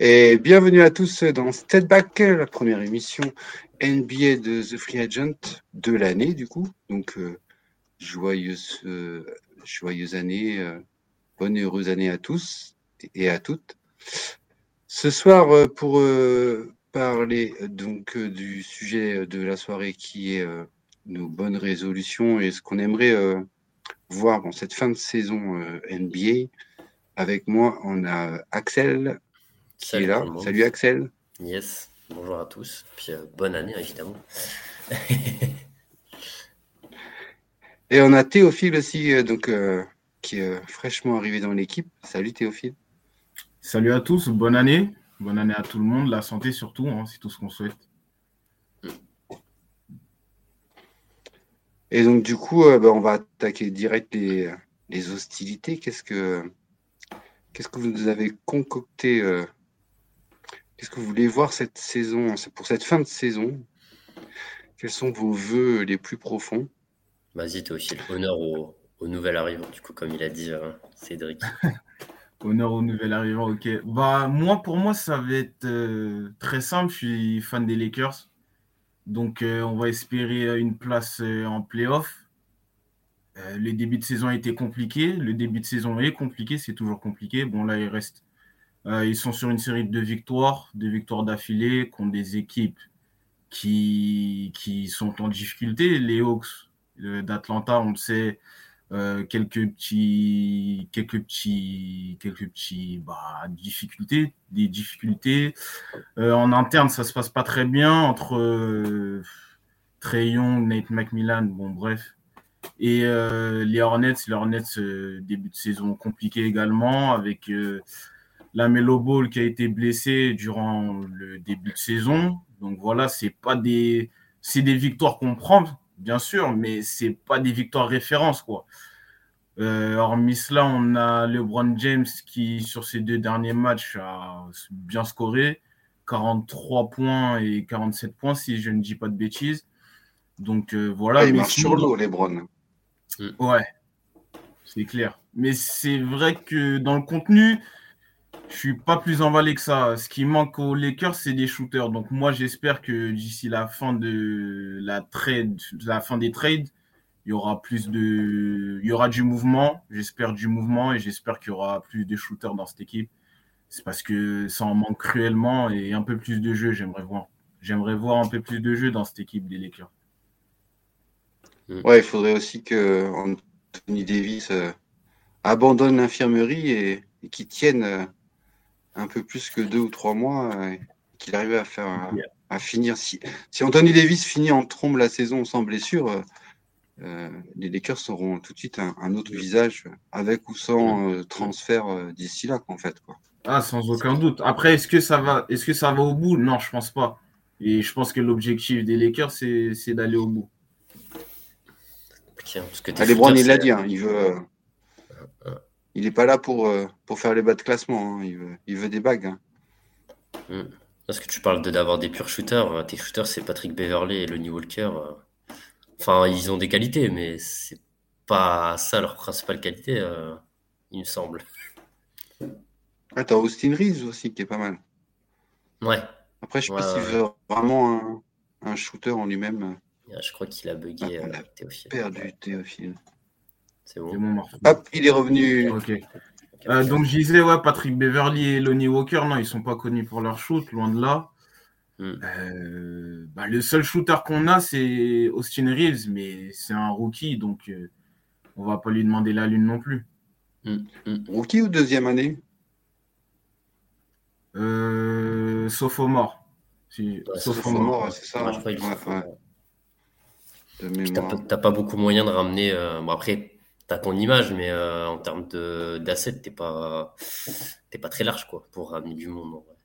Et bienvenue à tous dans Step Back, la première émission NBA de The Free Agent de l'année, du coup. Donc, euh, joyeuse, euh, joyeuse année, euh, bonne et heureuse année à tous et à toutes. Ce soir, pour parler donc du sujet de la soirée qui est nos bonnes résolutions et ce qu'on aimerait voir dans cette fin de saison NBA, avec moi, on a Axel Salut est là. Salut Axel. Yes, bonjour à tous. Puis euh, bonne année évidemment. Et on a Théophile aussi, euh, donc, euh, qui est euh, fraîchement arrivé dans l'équipe. Salut Théophile. Salut à tous, bonne année. Bonne année à tout le monde, la santé surtout, hein, c'est tout ce qu'on souhaite. Et donc du coup, euh, bah, on va attaquer direct les, les hostilités. Qu'est-ce que qu'est-ce que vous nous avez concocté euh, Qu'est-ce que vous voulez voir cette saison C'est pour cette fin de saison? Quels sont vos vœux les plus profonds? Vas-y Théophile, honneur au, au nouvel arrivant, du coup, comme il a dit euh, Cédric. Honneur au nouvel arrivant, ok. Bah, moi, pour moi, ça va être euh, très simple. Je suis fan des Lakers. Donc, euh, on va espérer une place euh, en playoff. Euh, le début de saison a été compliqué. Le début de saison est compliqué. C'est toujours compliqué. Bon, là, il reste. Euh, ils sont sur une série de victoires, deux victoires d'affilée contre des équipes qui, qui sont en difficulté. Les Hawks euh, d'Atlanta, on le sait, euh, quelques petits, quelques petits, quelques petits, bah, difficultés, des difficultés. En interne, ça se passe pas très bien entre Trey Young, Nate McMillan, bon bref. Et les Hornets, les Hornets, début de saison compliqué également, avec la Melo Ball qui a été blessé durant le début de saison. Donc voilà, c'est pas des, c'est des victoires qu'on prend, bien sûr, mais c'est pas des victoires références, quoi. Euh, hormis cela, on a LeBron James qui, sur ses deux derniers matchs, a bien scoré. 43 points et 47 points, si je ne dis pas de bêtises. Donc euh, voilà. Ah, Il mais marche sur l'eau, les Browns. Ouais, c'est clair. Mais c'est vrai que dans le contenu, je suis pas plus emballé que ça. Ce qui manque aux Lakers, c'est des shooters. Donc moi, j'espère que d'ici la fin de la trade, la fin des trades, il y aura plus de, il y aura du mouvement. J'espère du mouvement et j'espère qu'il y aura plus de shooters dans cette équipe. C'est parce que ça en manque cruellement et un peu plus de jeu, j'aimerais voir. J'aimerais voir un peu plus de jeu dans cette équipe des Lakers. Ouais, il faudrait aussi que Anthony Davis euh, abandonne l'infirmerie et, et qu'il tienne euh, un peu plus que deux ou trois mois, euh, qu'il arrive à faire à, Yeah. à finir. Si, si Anthony Davis finit en trombe la saison sans blessure, euh, euh, les Lakers auront tout de suite un, un autre visage, euh, avec ou sans euh, transfert euh, d'ici là, en fait. Quoi. Ah, sans aucun doute. Après, est-ce que ça va, est-ce que ça va au bout? Non, je pense pas. Et je pense que l'objectif des Lakers, c'est, c'est d'aller au bout. Parce que tes Ah, shooters, il l'a dit, hein, il veut. Il n'est pas là pour, euh, pour faire les bas de classement, hein, il, veut, il veut des bagues. hein. Hmm. Parce que tu parles de d'avoir des purs shooters. euh, Tes shooters, c'est Patrick Beverley et Lonnie Walker. euh. Enfin, ils ont des qualités, mais c'est pas ça leur principale qualité, euh, il me semble. Ah, t'as Austin Reeves aussi qui est pas mal. Ouais, Après, je sais Ouais, pas s'il veut vraiment un, un shooter en lui-même. euh, je crois qu'il a bugué Ah, on a Théophile. Perdu Théophile. C'est bon. Hop, il est revenu. Ok. Euh, donc, je disais, ouais, Patrick Beverly et Lonnie Walker, non, ils sont pas connus pour leur shoot, loin de là. Hmm. Euh, bah, le seul shooter qu'on a, c'est Austin Reeves, mais c'est un rookie, donc euh, on va pas lui demander la lune non plus. Hmm, hmm. Rookie ou deuxième année? Euh, sophomore. Si, Ouais, sophomore. C'est ça. Ouais, pas- t'as pas beaucoup moyen de ramener. euh, Bon, après, t'as ton image, mais euh, en termes de d'assets, t'es pas, t'es pas très large quoi, pour ramener du monde en vrai.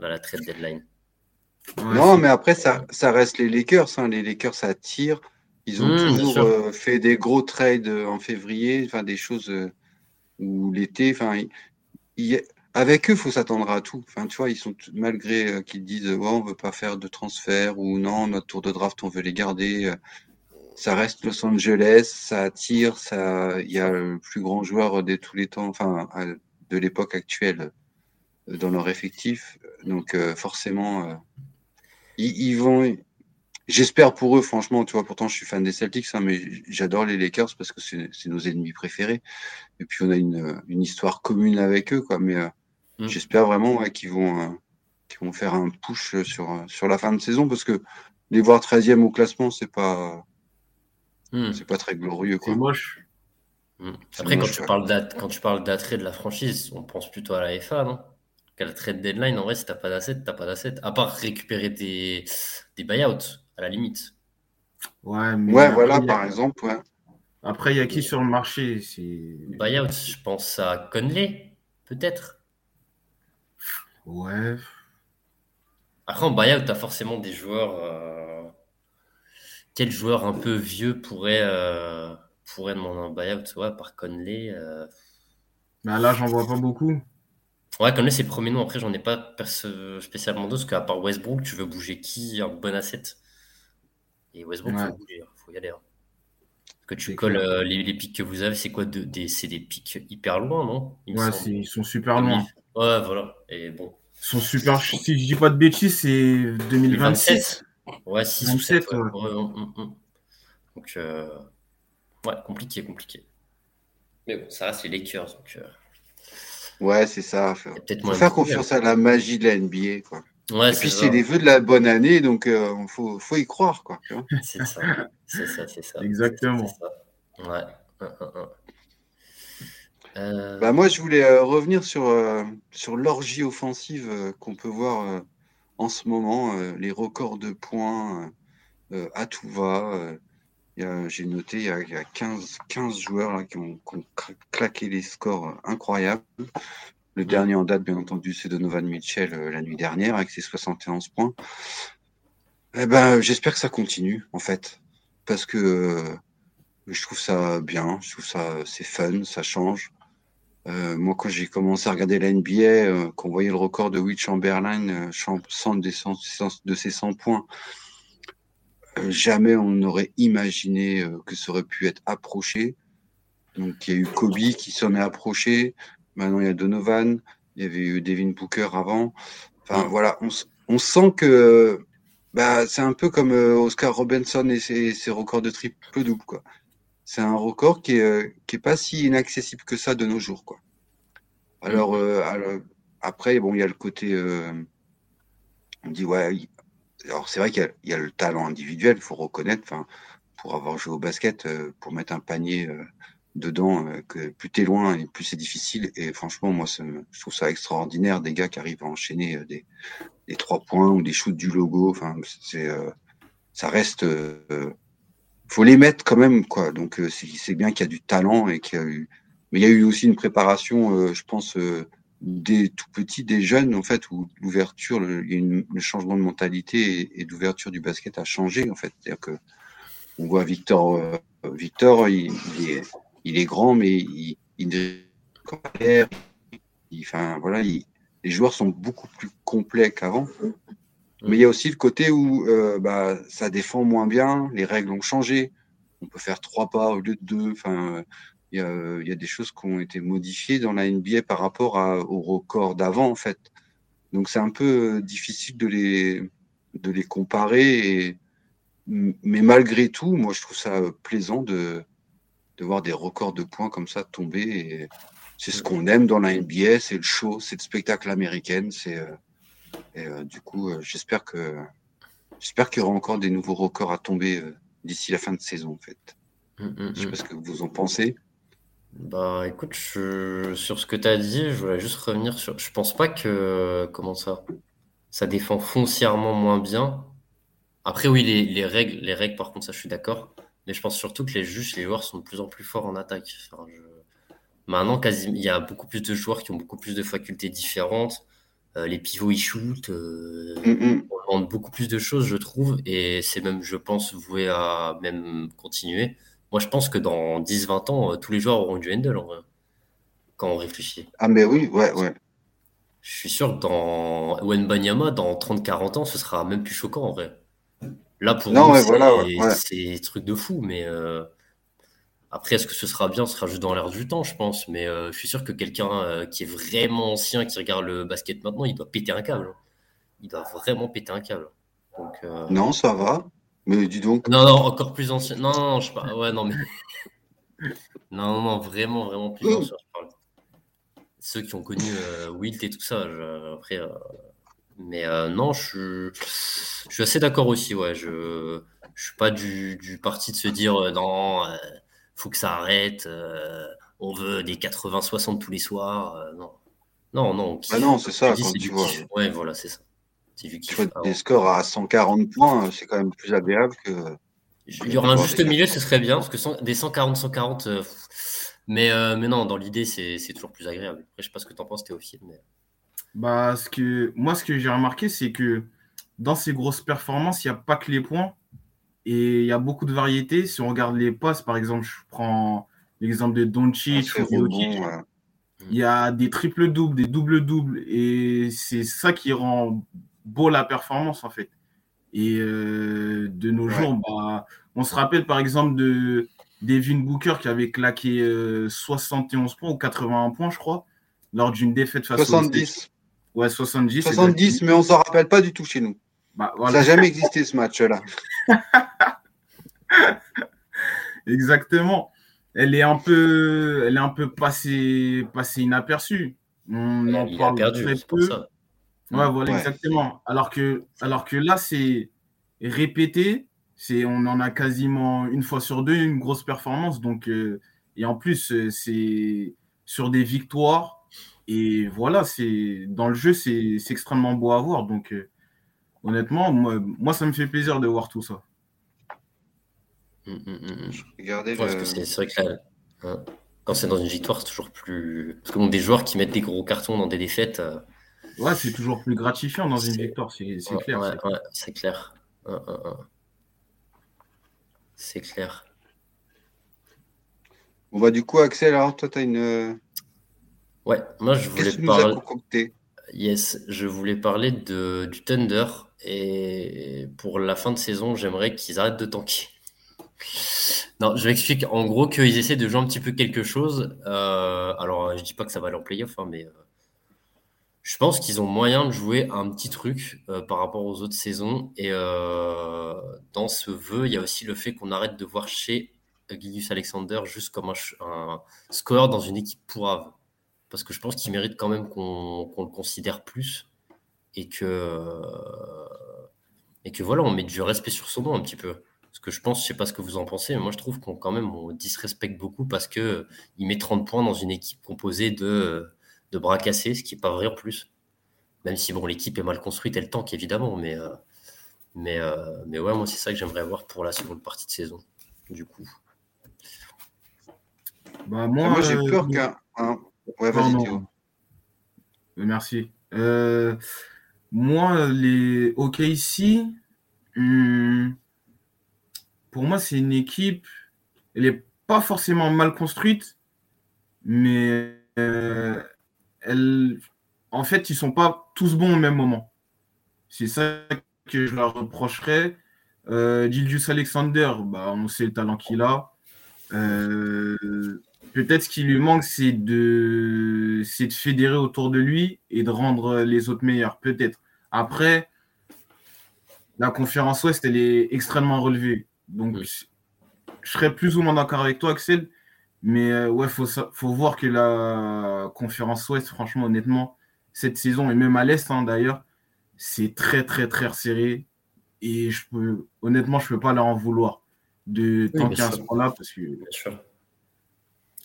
Là, la trade deadline. Ouais, Non, mais après, ça, ça reste les Lakers. hein. Les Lakers, ça tire. Ils ont Mmh, toujours euh, fait des gros trades euh, en février, enfin des choses euh, où l'été, enfin, il- il- avec eux, faut s'attendre à tout. Enfin, tu vois, ils sont malgré euh, qu'ils disent, ouais, on veut pas faire de transfert ou non, notre tour de draft, on veut les garder. Euh, ça reste Los Angeles, ça attire, ça, il y a le plus grand joueur de tous les temps, enfin, de l'époque actuelle, dans leur effectif. Donc forcément, ils, vont. J'espère pour eux, franchement, tu vois, pourtant je suis fan des Celtics, hein, mais j'adore les Lakers parce que c'est nos ennemis préférés. Et puis on a une, une histoire commune avec eux, quoi. Mais mm. j'espère vraiment qu'ils vont, vont faire un push sur, sur la fin de saison parce que les voir 13e au classement, c'est pas, hmm. c'est pas très glorieux. C'est moche. Hmm. Après, quand, tu parles quand tu parles d'attrait de la franchise, on pense plutôt à la FA, non? Qu'à la trade deadline, en vrai, si t'as pas d'asset, t'as pas d'asset. À part récupérer des, des buyouts, à la limite. Ouais, mais ouais voilà, par exemple. Ouais. Après, il y a qui sur le marché? Buyout, je pense à Conley, peut-être. Ouais. Après, en buyout, tu as forcément des joueurs. Euh, quel joueur un peu vieux pourrait, euh, pourrait demander un buyout ouais, Par Conley. Euh... Bah, là, j'en vois pas beaucoup. Ouais, Conley, c'est le premier nom. Après, j'en ai pas spécialement d'autres. Parce qu'à part Westbrook, tu veux bouger qui Un bon asset? Et Westbrook, il faut bouger. Hein, faut y aller. Hein. Que tu colles euh, les, les, pics que vous avez, c'est quoi de, des, C'est des pics hyper loin, non? Ouais, ils sont super loin. Ouais, voilà. Et bon. Son super, si je dis pas de bêtises, c'est 2026. Ouais, 6 ou 7. Ouais. Donc, euh... ouais, compliqué, compliqué. Mais bon, ça reste les Lakers. Donc, euh... Ouais, c'est ça. Il faut faire confiance à la magie de la NBA. Quoi. Ouais, Et puis, c'est les vœux de la bonne année, donc il euh, faut, faut, y croire. quoi. C'est ça, c'est ça, c'est ça. Exactement. Ça. Ouais. Euh, bah moi, je voulais euh, revenir sur, euh, sur l'orgie offensive qu'on peut voir en ce moment, les records de points à tout va. J'ai noté, il y a, il y a 15, 15, joueurs là, qui, ont, qui, ont, claqué les scores incroyables. Le dernier en date, bien entendu, c'est Donovan Mitchell la nuit dernière avec ses 71 points. Eh ben, J'espère que ça continue, en fait, parce que je trouve ça bien, je trouve ça c'est fun, ça change. Euh, moi, quand j'ai commencé à regarder la NBA, euh, qu'on voyait le record de Will Chamberlain, euh, 100 de, de ses 100 points, euh, jamais on n'aurait imaginé euh, que ça aurait pu être approché. Donc, il y a eu Kobe qui s'en est approché. Maintenant, il y a Donovan. Il y avait eu Devin Booker avant. Enfin, voilà, on, on sent que bah, c'est un peu comme Oscar Robinson et ses, ses records de triple double, quoi c'est un record qui est, euh, qui est pas si inaccessible que ça de nos jours, quoi. Alors, mm. euh, après, bon, il y a le côté, euh, on dit ouais. Alors c'est vrai qu'il y, a le talent individuel, il faut reconnaître. Enfin, pour avoir joué au basket, pour mettre un panier dedans, que plus t'es loin et plus c'est difficile. Et franchement, moi, je trouve ça extraordinaire des gars qui arrivent à enchaîner des, des trois points ou des shoots du logo. Enfin, c'est, ça reste faut les mettre quand même, quoi. Donc, euh, c'est bien qu'il y a du talent et qu'il y a eu, mais il y a eu aussi une préparation, euh, je pense, euh, des tout petits, des jeunes, en fait, où l'ouverture, le, changement de mentalité et, d'ouverture du basket a changé, en fait. C'est-à-dire que on voit Victor, Victor, il, est, grand, mais il, il, enfin, voilà, il, les joueurs sont beaucoup plus complets qu'avant. Mais il y a aussi le côté où euh, bah, ça défend moins bien, les règles ont changé, on peut faire trois pas au lieu de deux. Enfin, il y a, il y a des choses qui ont été modifiées dans la NBA par rapport à, au record d'avant, en fait. Donc c'est un peu euh, difficile de les, de les comparer. Mais malgré tout, moi je trouve ça plaisant de, de voir des records de points comme ça tomber. C'est ce qu'on aime dans la NBA, c'est le show, c'est le spectacle américain, c'est euh, et euh, du coup, euh, j'espère que j'espère qu'il y aura encore des nouveaux records à tomber euh, d'ici la fin de saison, en fait. Je mm, ne je sais mm, pas mm. ce que vous en pensez. Bah écoute, sur ce que tu as dit, je voulais juste revenir sur. Je pense pas que. Comment ça Ça défend foncièrement moins bien. Après, oui, les, les règles, les règles, par contre, ça, je suis d'accord. Mais je pense surtout que les juges, les joueurs sont de plus en plus forts en attaque. Maintenant, quasi... il y a beaucoup plus de joueurs qui ont beaucoup plus de facultés différentes. Euh, les pivots ils shootent, euh, mm, mm. on demande beaucoup plus de choses, je trouve, et c'est même, je pense, voué à même continuer. Moi, je pense que dans 10-20 ans, euh, tous les joueurs auront du handle, en vrai, quand on réfléchit. Ah, mais oui, ouais, ouais. Je suis sûr que dans Banyama, dans 30-40 ans, ce sera même plus choquant, en vrai. Là, pour nous, c'est voilà, ouais, de fou, mais Après, est-ce que ce sera bien? Ce sera juste dans l'air du temps, je pense. Mais je suis sûr que quelqu'un qui est vraiment ancien, qui regarde le basket maintenant, il doit péter un câble. Hein. Il doit vraiment péter un câble. Non, ça va. Mais dis donc. Non, non, encore plus ancien. Non, non, je parle. Ouais, non, mais. non, non, vraiment, vraiment plus ancien. Je parle. Ceux qui ont connu Wilt et tout ça. Après. Mais non, je suis... assez d'accord aussi. Ouais, je je suis pas du, du parti de se dire euh, non, euh, faut que ça arrête, euh, on veut des 80-60 tous les soirs. non, non, non. Ah non, c'est ça, quand tu vois. Ouais, voilà, c'est ça. Tu des scores à 140 points, c'est quand même plus agréable que. Il y aura un juste milieu, ce serait bien, parce que des 140-140, mais, mais non, dans l'idée, c'est toujours plus agréable. Après, je sais pas ce que tu en penses, Théophile. Mais... Bah, ce que, moi, ce que j'ai remarqué, c'est que dans ces grosses performances, il n'y a pas que les points, et il y a beaucoup de variétés. Si on regarde les passes, par exemple, je prends l'exemple de Doncic ah, ou Il y a des triples-doubles, des doubles-doubles. Et c'est ça qui rend beau la performance, en fait. Et euh, de nos jours, bah, on se rappelle par exemple de Devin Booker qui avait claqué 71 euh, points ou 81 points, je crois, lors d'une défaite face 70. Ouais, 70. 70, mais on s'en rappelle pas du tout chez nous. Bah, ça n'a jamais existé ce match-là. Exactement. Elle est un peu, elle est un peu passée, passée inaperçue. On en parle perdu, très peu. Ouais, voilà, exactement. Alors que, alors que là, c'est répété. C'est, on en a quasiment une fois sur deux une grosse performance. Donc, euh, et en plus, euh, c'est sur des victoires. Et voilà, c'est dans le jeu, c'est extrêmement beau à voir. Donc, euh, honnêtement, moi, ça me fait plaisir de voir tout ça. Mm, mm, mm, Regardez c'est vrai que hein, quand c'est dans une victoire, c'est toujours plus. Parce que bon, des joueurs qui mettent des gros cartons dans des défaites. Euh, ouais, c'est toujours plus gratifiant dans une victoire, c'est clair. c'est clair. C'est clair. Bon, bah, du coup, Axel, alors toi, tu as une. Ouais, moi, je voulais parler. Yes, je voulais parler de, du Thunder. Et pour la fin de saison, j'aimerais qu'ils arrêtent de tanker. Non, je m'explique. En gros, qu'ils essaient de jouer un petit peu quelque chose. Euh, alors, je dis pas que ça va aller en playoff, hein, mais euh, je pense qu'ils ont moyen de jouer un petit truc euh, par rapport aux autres saisons. Et dans ce vœu, il y a aussi le fait qu'on arrête de voir chez Gilius Alexander juste comme un, score dans une équipe pourrave. Parce que je pense qu'il mérite quand même qu'on le considère plus et que, et que voilà, on met du respect sur son nom un petit peu. Parce que je pense, je sais pas ce que vous en pensez, mais moi je trouve qu'on quand même on disrespecte beaucoup parce que il met 30 points dans une équipe composée de, de bras cassés, ce qui n'est pas vrai en plus. Même si bon, l'équipe est mal construite, elle tank évidemment, mais, euh, mais, euh, mais ouais, moi c'est ça que j'aimerais voir pour la seconde partie de saison, du coup. Bah, moi, moi j'ai peur euh, qu'un. Ouais, vas-y, Merci. Moi, les OK ici, hmm, pour moi, c'est une équipe, elle n'est pas forcément mal construite, mais euh, elle, en fait, ils ne sont pas tous bons au même moment. C'est ça que je leur reprocherais. Euh, Alexander, bah, on sait le talent qu'il a. Euh, peut-être ce qui lui manque, c'est de, de fédérer autour de lui et de rendre les autres meilleurs. Peut-être. Après, la conférence Ouest, elle est extrêmement relevée. Donc, je serais plus ou moins d'accord avec toi, Axel. Mais euh, ouais, faut, faut voir que la conférence Ouest, franchement, honnêtement, cette saison, et même à l'Est hein, d'ailleurs, c'est très, très, très serré. Et je peux, honnêtement, je ne peux pas leur en vouloir de tanker à ce point-là parce que. Bien sûr.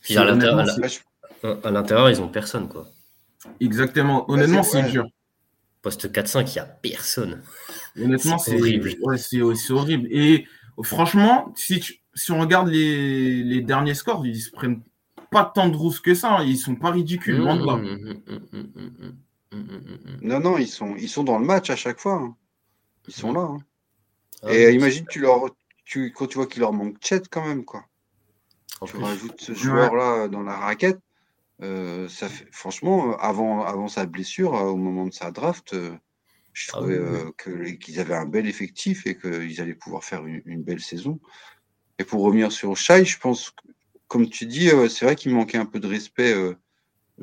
Puis à l'intérieur, ils n'ont personne, quoi. Exactement. Honnêtement, c'est dur. Poste 4-5, il n'y a personne. Honnêtement, c'est horrible. Ouais, c'est horrible. Et Franchement, si, si on regarde les, derniers scores, ils se prennent pas tant de rousses que ça. Hein. Ils sont pas ridicules, Non, non, ils sont, ils sont dans le match à chaque fois. Hein. Ils sont là. Hein. Ah Et imagine, tu leur, tu, quand tu vois qu'il leur manque Chet quand même, quoi. Tu rajoutes ce joueur-là dans la raquette. Euh, ça fait, franchement, avant, avant sa blessure, euh, au moment de sa draft, euh, je ah trouvais qu'ils avaient un bel effectif et qu'ils allaient pouvoir faire une, belle saison. Et pour revenir sur Shai, je pense comme tu dis, c'est vrai qu'il manquait un peu de respect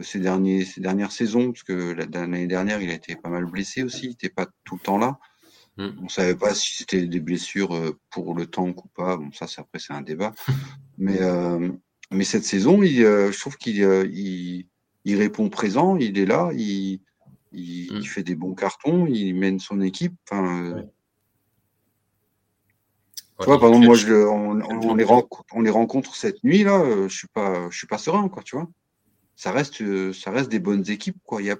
ces, derniers, ces dernières saisons, parce que l'année dernière, il a été pas mal blessé aussi, il n'était pas tout le temps là. Mm. On ne savait pas si c'était des blessures pour le temps ou pas. Bon, ça, après, c'est un débat. mais, mais cette saison, il, je trouve qu'il il, il, répond présent, il est là, il, il, mm. fait des bons cartons, il mène son équipe. Enfin, tu vois, par exemple, moi, je, on, les rencontre, on les rencontre cette nuit là. Euh, je suis pas, je suis pas serein, quoi. Tu vois, ça reste, euh, ça reste des bonnes équipes, quoi. Il y a,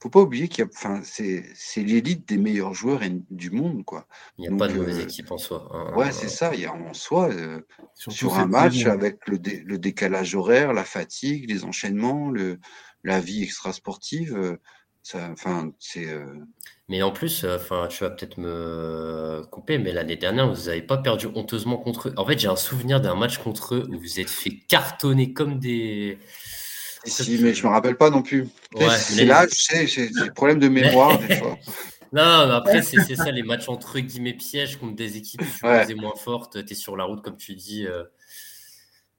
faut pas oublier qu'il y a, enfin, c'est, c'est l'élite des meilleurs joueurs du monde, quoi. Il n'y a pas de mauvaise euh, équipe en soi. Hein. ouais, c'est ça. Il y a en soi sur un match avec le, le, décalage horaire, la fatigue, les enchaînements, le, la vie extra sportive. ça, enfin, c'est. Mais en plus, euh, enfin, tu vas peut-être me couper, mais l'année dernière, vous n'avez pas perdu honteusement contre eux. En fait, j'ai un souvenir d'un match contre eux où vous êtes fait cartonner comme des. Si, mais je me rappelle pas non plus. c'est là, tu sais, j'ai des problèmes de mémoire des fois. Non, mais après, c'est ça, les matchs entre guillemets pièges contre des équipes plus moins fortes. Tu es sur la route, comme tu dis. Euh,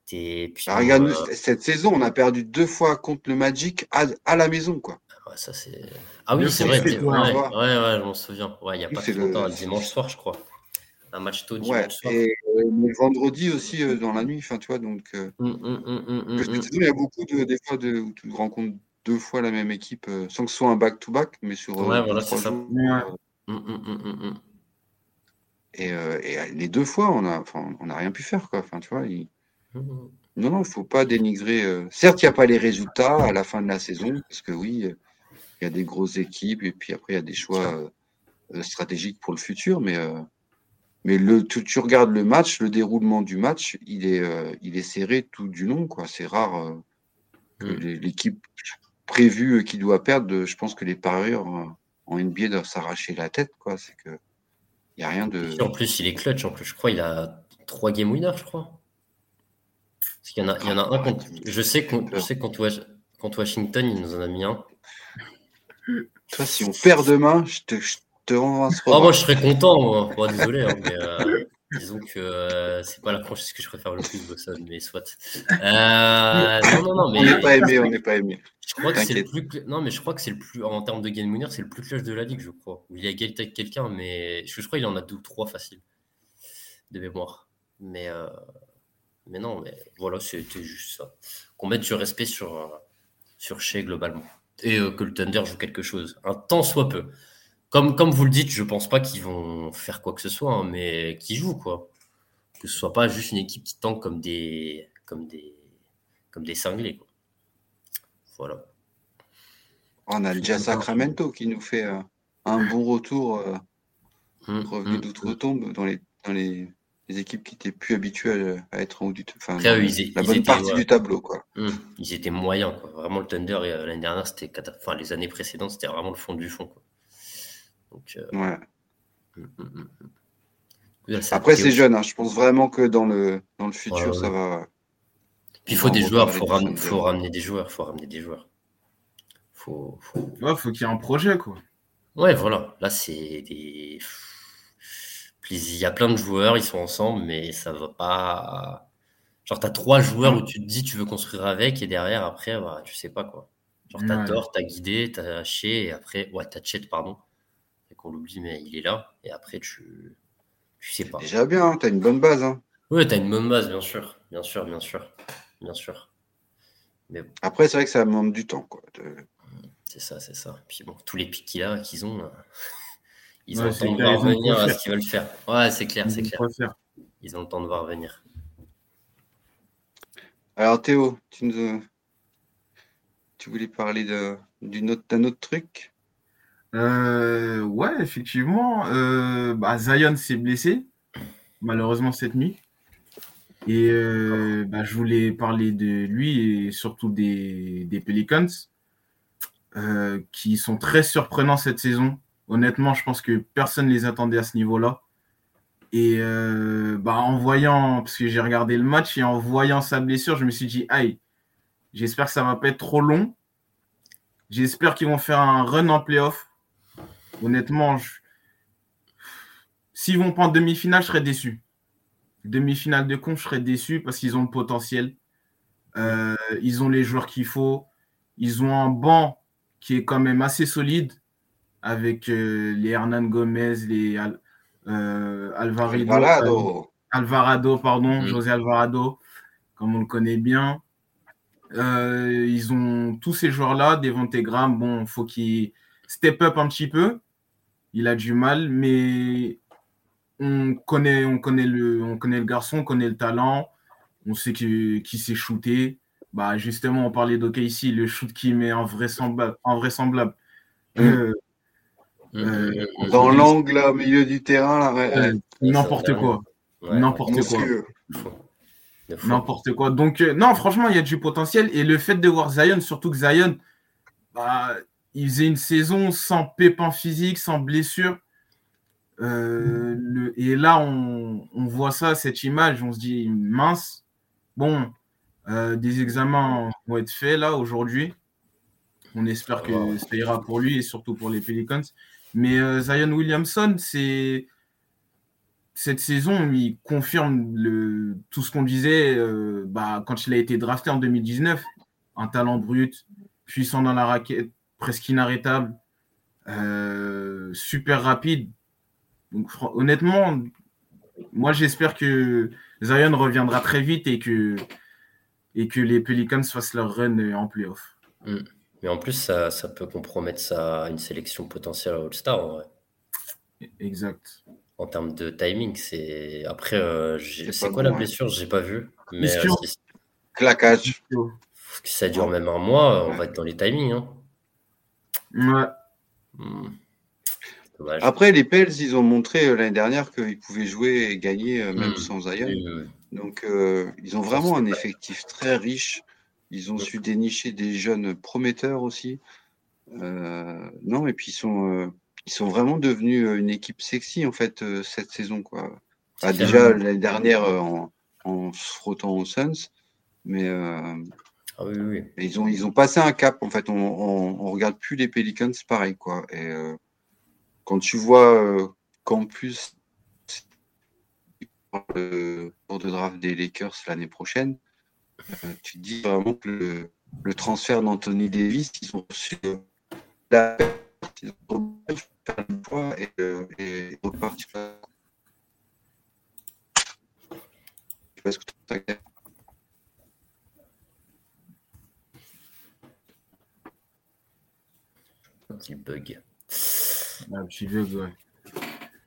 puis, bah, regarde, euh, cette saison, on a perdu deux fois contre le Magic à, à la maison, quoi. ça, c'est. Ah oui, c'est vrai. Ouais, ouais, ouais, je m'en souviens. Ouais, il n'y a pas très longtemps, le... dimanche soir, je crois. Un match tôt dimanche ouais, soir. Et le vendredi aussi euh, dans la nuit, enfin, tu vois, donc. Euh, hum, hum, hum, il y a beaucoup de, des fois de, où tu rencontres deux fois la même équipe, euh, sans que ce soit un back-to-back, mais sur. Ouais, voilà, c'est ça. Et, et, les deux fois, on n'a on a rien pu faire, quoi. Enfin, tu vois, il... Non, non, il ne faut pas dénigrer. Certes, il n'y a pas les résultats à la fin de la saison, parce que oui, il y a des grosses équipes et puis après il y a des choix euh, stratégiques pour le futur. Mais, euh, mais le, tu, tu, regardes le match, le déroulement du match, il est, euh, il est serré tout du long. Quoi. C'est rare que mm. l'équipe prévue qui doit perdre, je pense que les parieurs en NBA doivent s'arracher la tête. Quoi. C'est que il n'y a rien de. En plus, il est clutch. En plus, je crois il a trois game winners, je crois. Parce qu'il y en a, il y en a un contre. Je sais contre, contre Washington, il nous en a mis un. Toi, si on perd demain, je te, je te rends oh, moi, je serais content, moi. désolé, hein, mais euh, disons que euh, c'est pas la franchise que je préfère le plus, Boston, mais soit. Euh, non, non, non, mais. On n'est pas aimé, on n'est pas aimé. Je crois que c'est le plus. Non, mais je crois que c'est le plus. En termes de game winner, c'est le plus clutch de la ligue, je crois. il y a égalité avec quelqu'un, mais je crois qu'il en a deux ou trois faciles de mémoire. Mais. Mais non, mais voilà, c'était juste ça. Qu'on mette du respect sur, sur Shea globalement et que le Thunder joue quelque chose. Un tant soit peu. Comme, comme vous le dites, je pense pas qu'ils vont faire quoi que ce soit, hein, mais qu'ils jouent, quoi. Que ce soit pas juste une équipe qui tank comme des, comme des, comme des cinglés, quoi. Voilà. On a déjà Sacramento qui nous fait euh, un bon retour euh, hum, revenu hum, d'outre-tombe hum. dans les, dans les les équipes qui étaient plus habituées à être en haut du enfin, la bonne partie du tableau quoi. Mmh. Ils étaient moyens quoi. Vraiment le Thunder euh, l'année dernière c'était enfin les années précédentes c'était vraiment le fond du fond quoi. Donc, euh... ouais. Mmh, mmh, Après c'est jeune hein. je pense vraiment que dans le dans le futur ça va. Puis il faut des joueurs, faut, ram... faut ramener des joueurs, faut ramener des joueurs. Faut faut, ouais, faut qu'il y ait un projet quoi. Ouais voilà là c'est des il y a plein de joueurs, ils sont ensemble, mais ça va pas. Genre, tu as trois joueurs où tu te dis tu veux construire avec, et derrière, après, bah, tu sais pas quoi. Genre, t'as Dor, t'as Guidé, t'as Chez, et après, ouais, t'as Chet, pardon. Qu'on l'oublie, mais il est là. Et après, tu. Tu sais pas. Déjà bien, hein, t'as une bonne base. Hein. Oui, t'as une bonne base, bien sûr. Bien sûr, bien sûr. Bien sûr. Mais Après, c'est vrai que ça demande du temps, quoi. C'est ça, c'est ça. Puis bon, tous les pics qu'il a, qu'ils ont. Euh, ils ont le temps de voir venir à ce qu'ils veulent faire. Ouais, c'est clair, c'est clair. Ils ont le temps de voir venir. Alors Théo, tu nous tu voulais parler d'un autre, autre truc? Euh, Ouais, effectivement. Euh, bah, Zion s'est blessé, malheureusement cette nuit. Et euh, bah, je voulais parler de lui et surtout des, des Pelicans, qui sont très surprenants cette saison. Honnêtement, je pense que personne ne les attendait à ce niveau-là. Et euh, bah, en voyant, parce que j'ai regardé le match et en voyant sa blessure, je me suis dit, aïe, j'espère que ça va pas être trop long. J'espère qu'ils vont faire un run en playoff. Honnêtement, s'ils vont pas en demi-finale, je serais déçu. Demi-finale de con, je serais déçu parce qu'ils ont le potentiel. Euh, ils ont les joueurs qu'il faut. Ils ont un banc qui est quand même assez solide avec euh, les Hernan Gomez, les euh, Alvarado, Alvarado, pardon, mm. José Alvarado, comme on le connaît bien. ils ont tous ces joueurs-là, des Graham, bon, faut qu'il step up un petit peu. Il a du mal, mais on connaît, on connaît, le, on connaît le garçon, on connaît le talent, on sait qui, qui sait shooter. Bah, justement, on parlait ici, le shoot qui met invraisemblable. invraisemblable. Mm. Euh, euh, Dans l'angle au milieu du terrain, n'importe quoi. N'importe quoi. N'importe quoi. Donc, euh, non, franchement, il y a du potentiel. Et le fait de voir Zion, surtout que Zion, bah, il faisait une saison sans pépin physique, sans blessure. le, et là, on, on, voit ça, cette image, on se dit mince. Bon, euh, des examens vont être faits là aujourd'hui. On espère que ça ira pour lui et surtout pour les Pelicans. Mais euh, Zion Williamson, c'est cette saison, il confirme le... tout ce qu'on disait euh, bah, quand il a été drafté en 2019. Un talent brut, puissant dans la raquette, presque inarrêtable, super rapide. Donc honnêtement, moi j'espère que Zion reviendra très vite et que et que les Pelicans fassent leur run en playoff. Mm. Mais en plus, ça, ça, peut compromettre ça une sélection potentielle All-Star en vrai. Exact. En termes de timing, c'est. Après, euh, c'est quoi la blessure? J'ai pas vu. Mais euh, Claquage. Si ça dure même un mois, on va être dans les timings. Hein. Ouais. Mm. Après, les Pels, ils ont montré euh, l'année dernière qu'ils pouvaient jouer et gagner même mm. sans Zion. Donc, euh, ils ont vraiment un effectif très riche. Ils ont su dénicher des jeunes prometteurs aussi. Euh, non, et puis ils sont, euh, ils sont vraiment devenus une équipe sexy en fait cette saison quoi. Ah, déjà l'année dernière en, en, se frottant aux Suns, mais ah ils ont ils ont passé un cap en fait. On, on regarde plus les Pelicans pareil quoi. Et quand tu vois qu'en plus le tour de draft des Lakers l'année prochaine, euh, tu te dis vraiment que le, transfert d'Anthony Davis, ils ont reçu la le poids et, euh, et repartir. Parce que un petit bug. Un petit bug, ouais.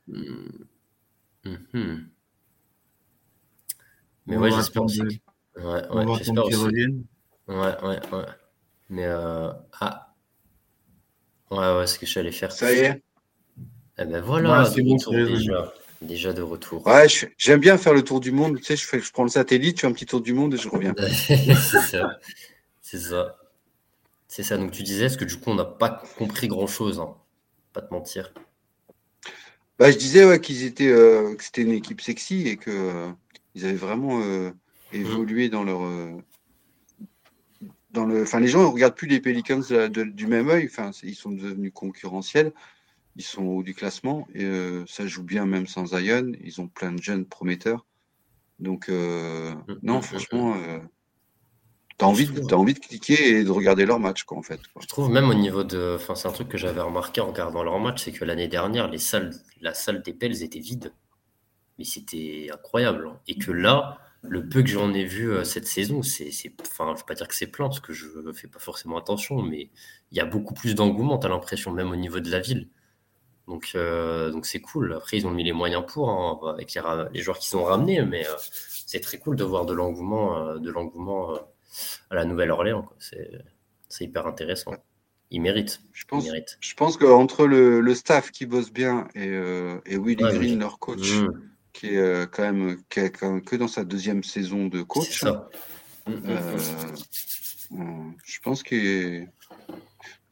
Mm -hmm. Mais ouais, j'espère aussi. Ouais, ouais, j'espère aussi. Ouais, ouais, ouais. Mais euh... ah. Ouais, ouais, ce que je suis allé faire. Ça y est. Eh ben voilà, c'est bon, déjà. Déjà de retour. Ouais, j'aime bien faire le tour du monde. Tu sais, je, fais, je prends le satellite, je fais un petit tour du monde et je reviens. c'est ça. C'est ça. C'est ça. Donc tu disais, est-ce que du coup, on n'a pas compris grand-chose hein Pas te mentir. Bah, je disais ouais, qu'ils étaient, euh, que c'était une équipe sexy et que euh, ils avaient vraiment euh, évolué dans leur. Dans le, enfin, les gens ne regardent plus les Pelicans du même œil. Enfin, ils sont devenus concurrentiels. Ils sont au haut du classement et ça joue bien même sans Zion. Ils ont plein de jeunes prometteurs. Donc, mm, non, mm, franchement, mm, tu as, envie de, as envie de cliquer et de regarder leur match, quoi, en fait. Je trouve même au niveau de. Enfin, c'est un truc que j'avais remarqué en regardant leur match, c'est que l'année dernière, les salles, la salle des Pels était vide mais c'était incroyable. Hein. Et que là, le peu que j'en ai vu euh, cette saison, c'est, enfin, je ne veux pas dire que c'est plein, parce que je ne fais pas forcément attention, mais il y a beaucoup plus d'engouement, tu as l'impression, même au niveau de la ville. Donc, euh, donc c'est cool. Après, ils ont mis les moyens pour, hein, avec les, joueurs qui sont ramenés, mais euh, c'est très cool de voir de l'engouement, de l'engouement à la Nouvelle-Orléans. C'est, hyper intéressant. Ils méritent. Je pense, je pense qu'entre le, le, staff qui bosse bien et, et Willy Green, leur coach, mmh qui est euh, quand même qui est que dans sa deuxième saison de coach. Hein. Mm, mm, euh, mm. je pense qu'il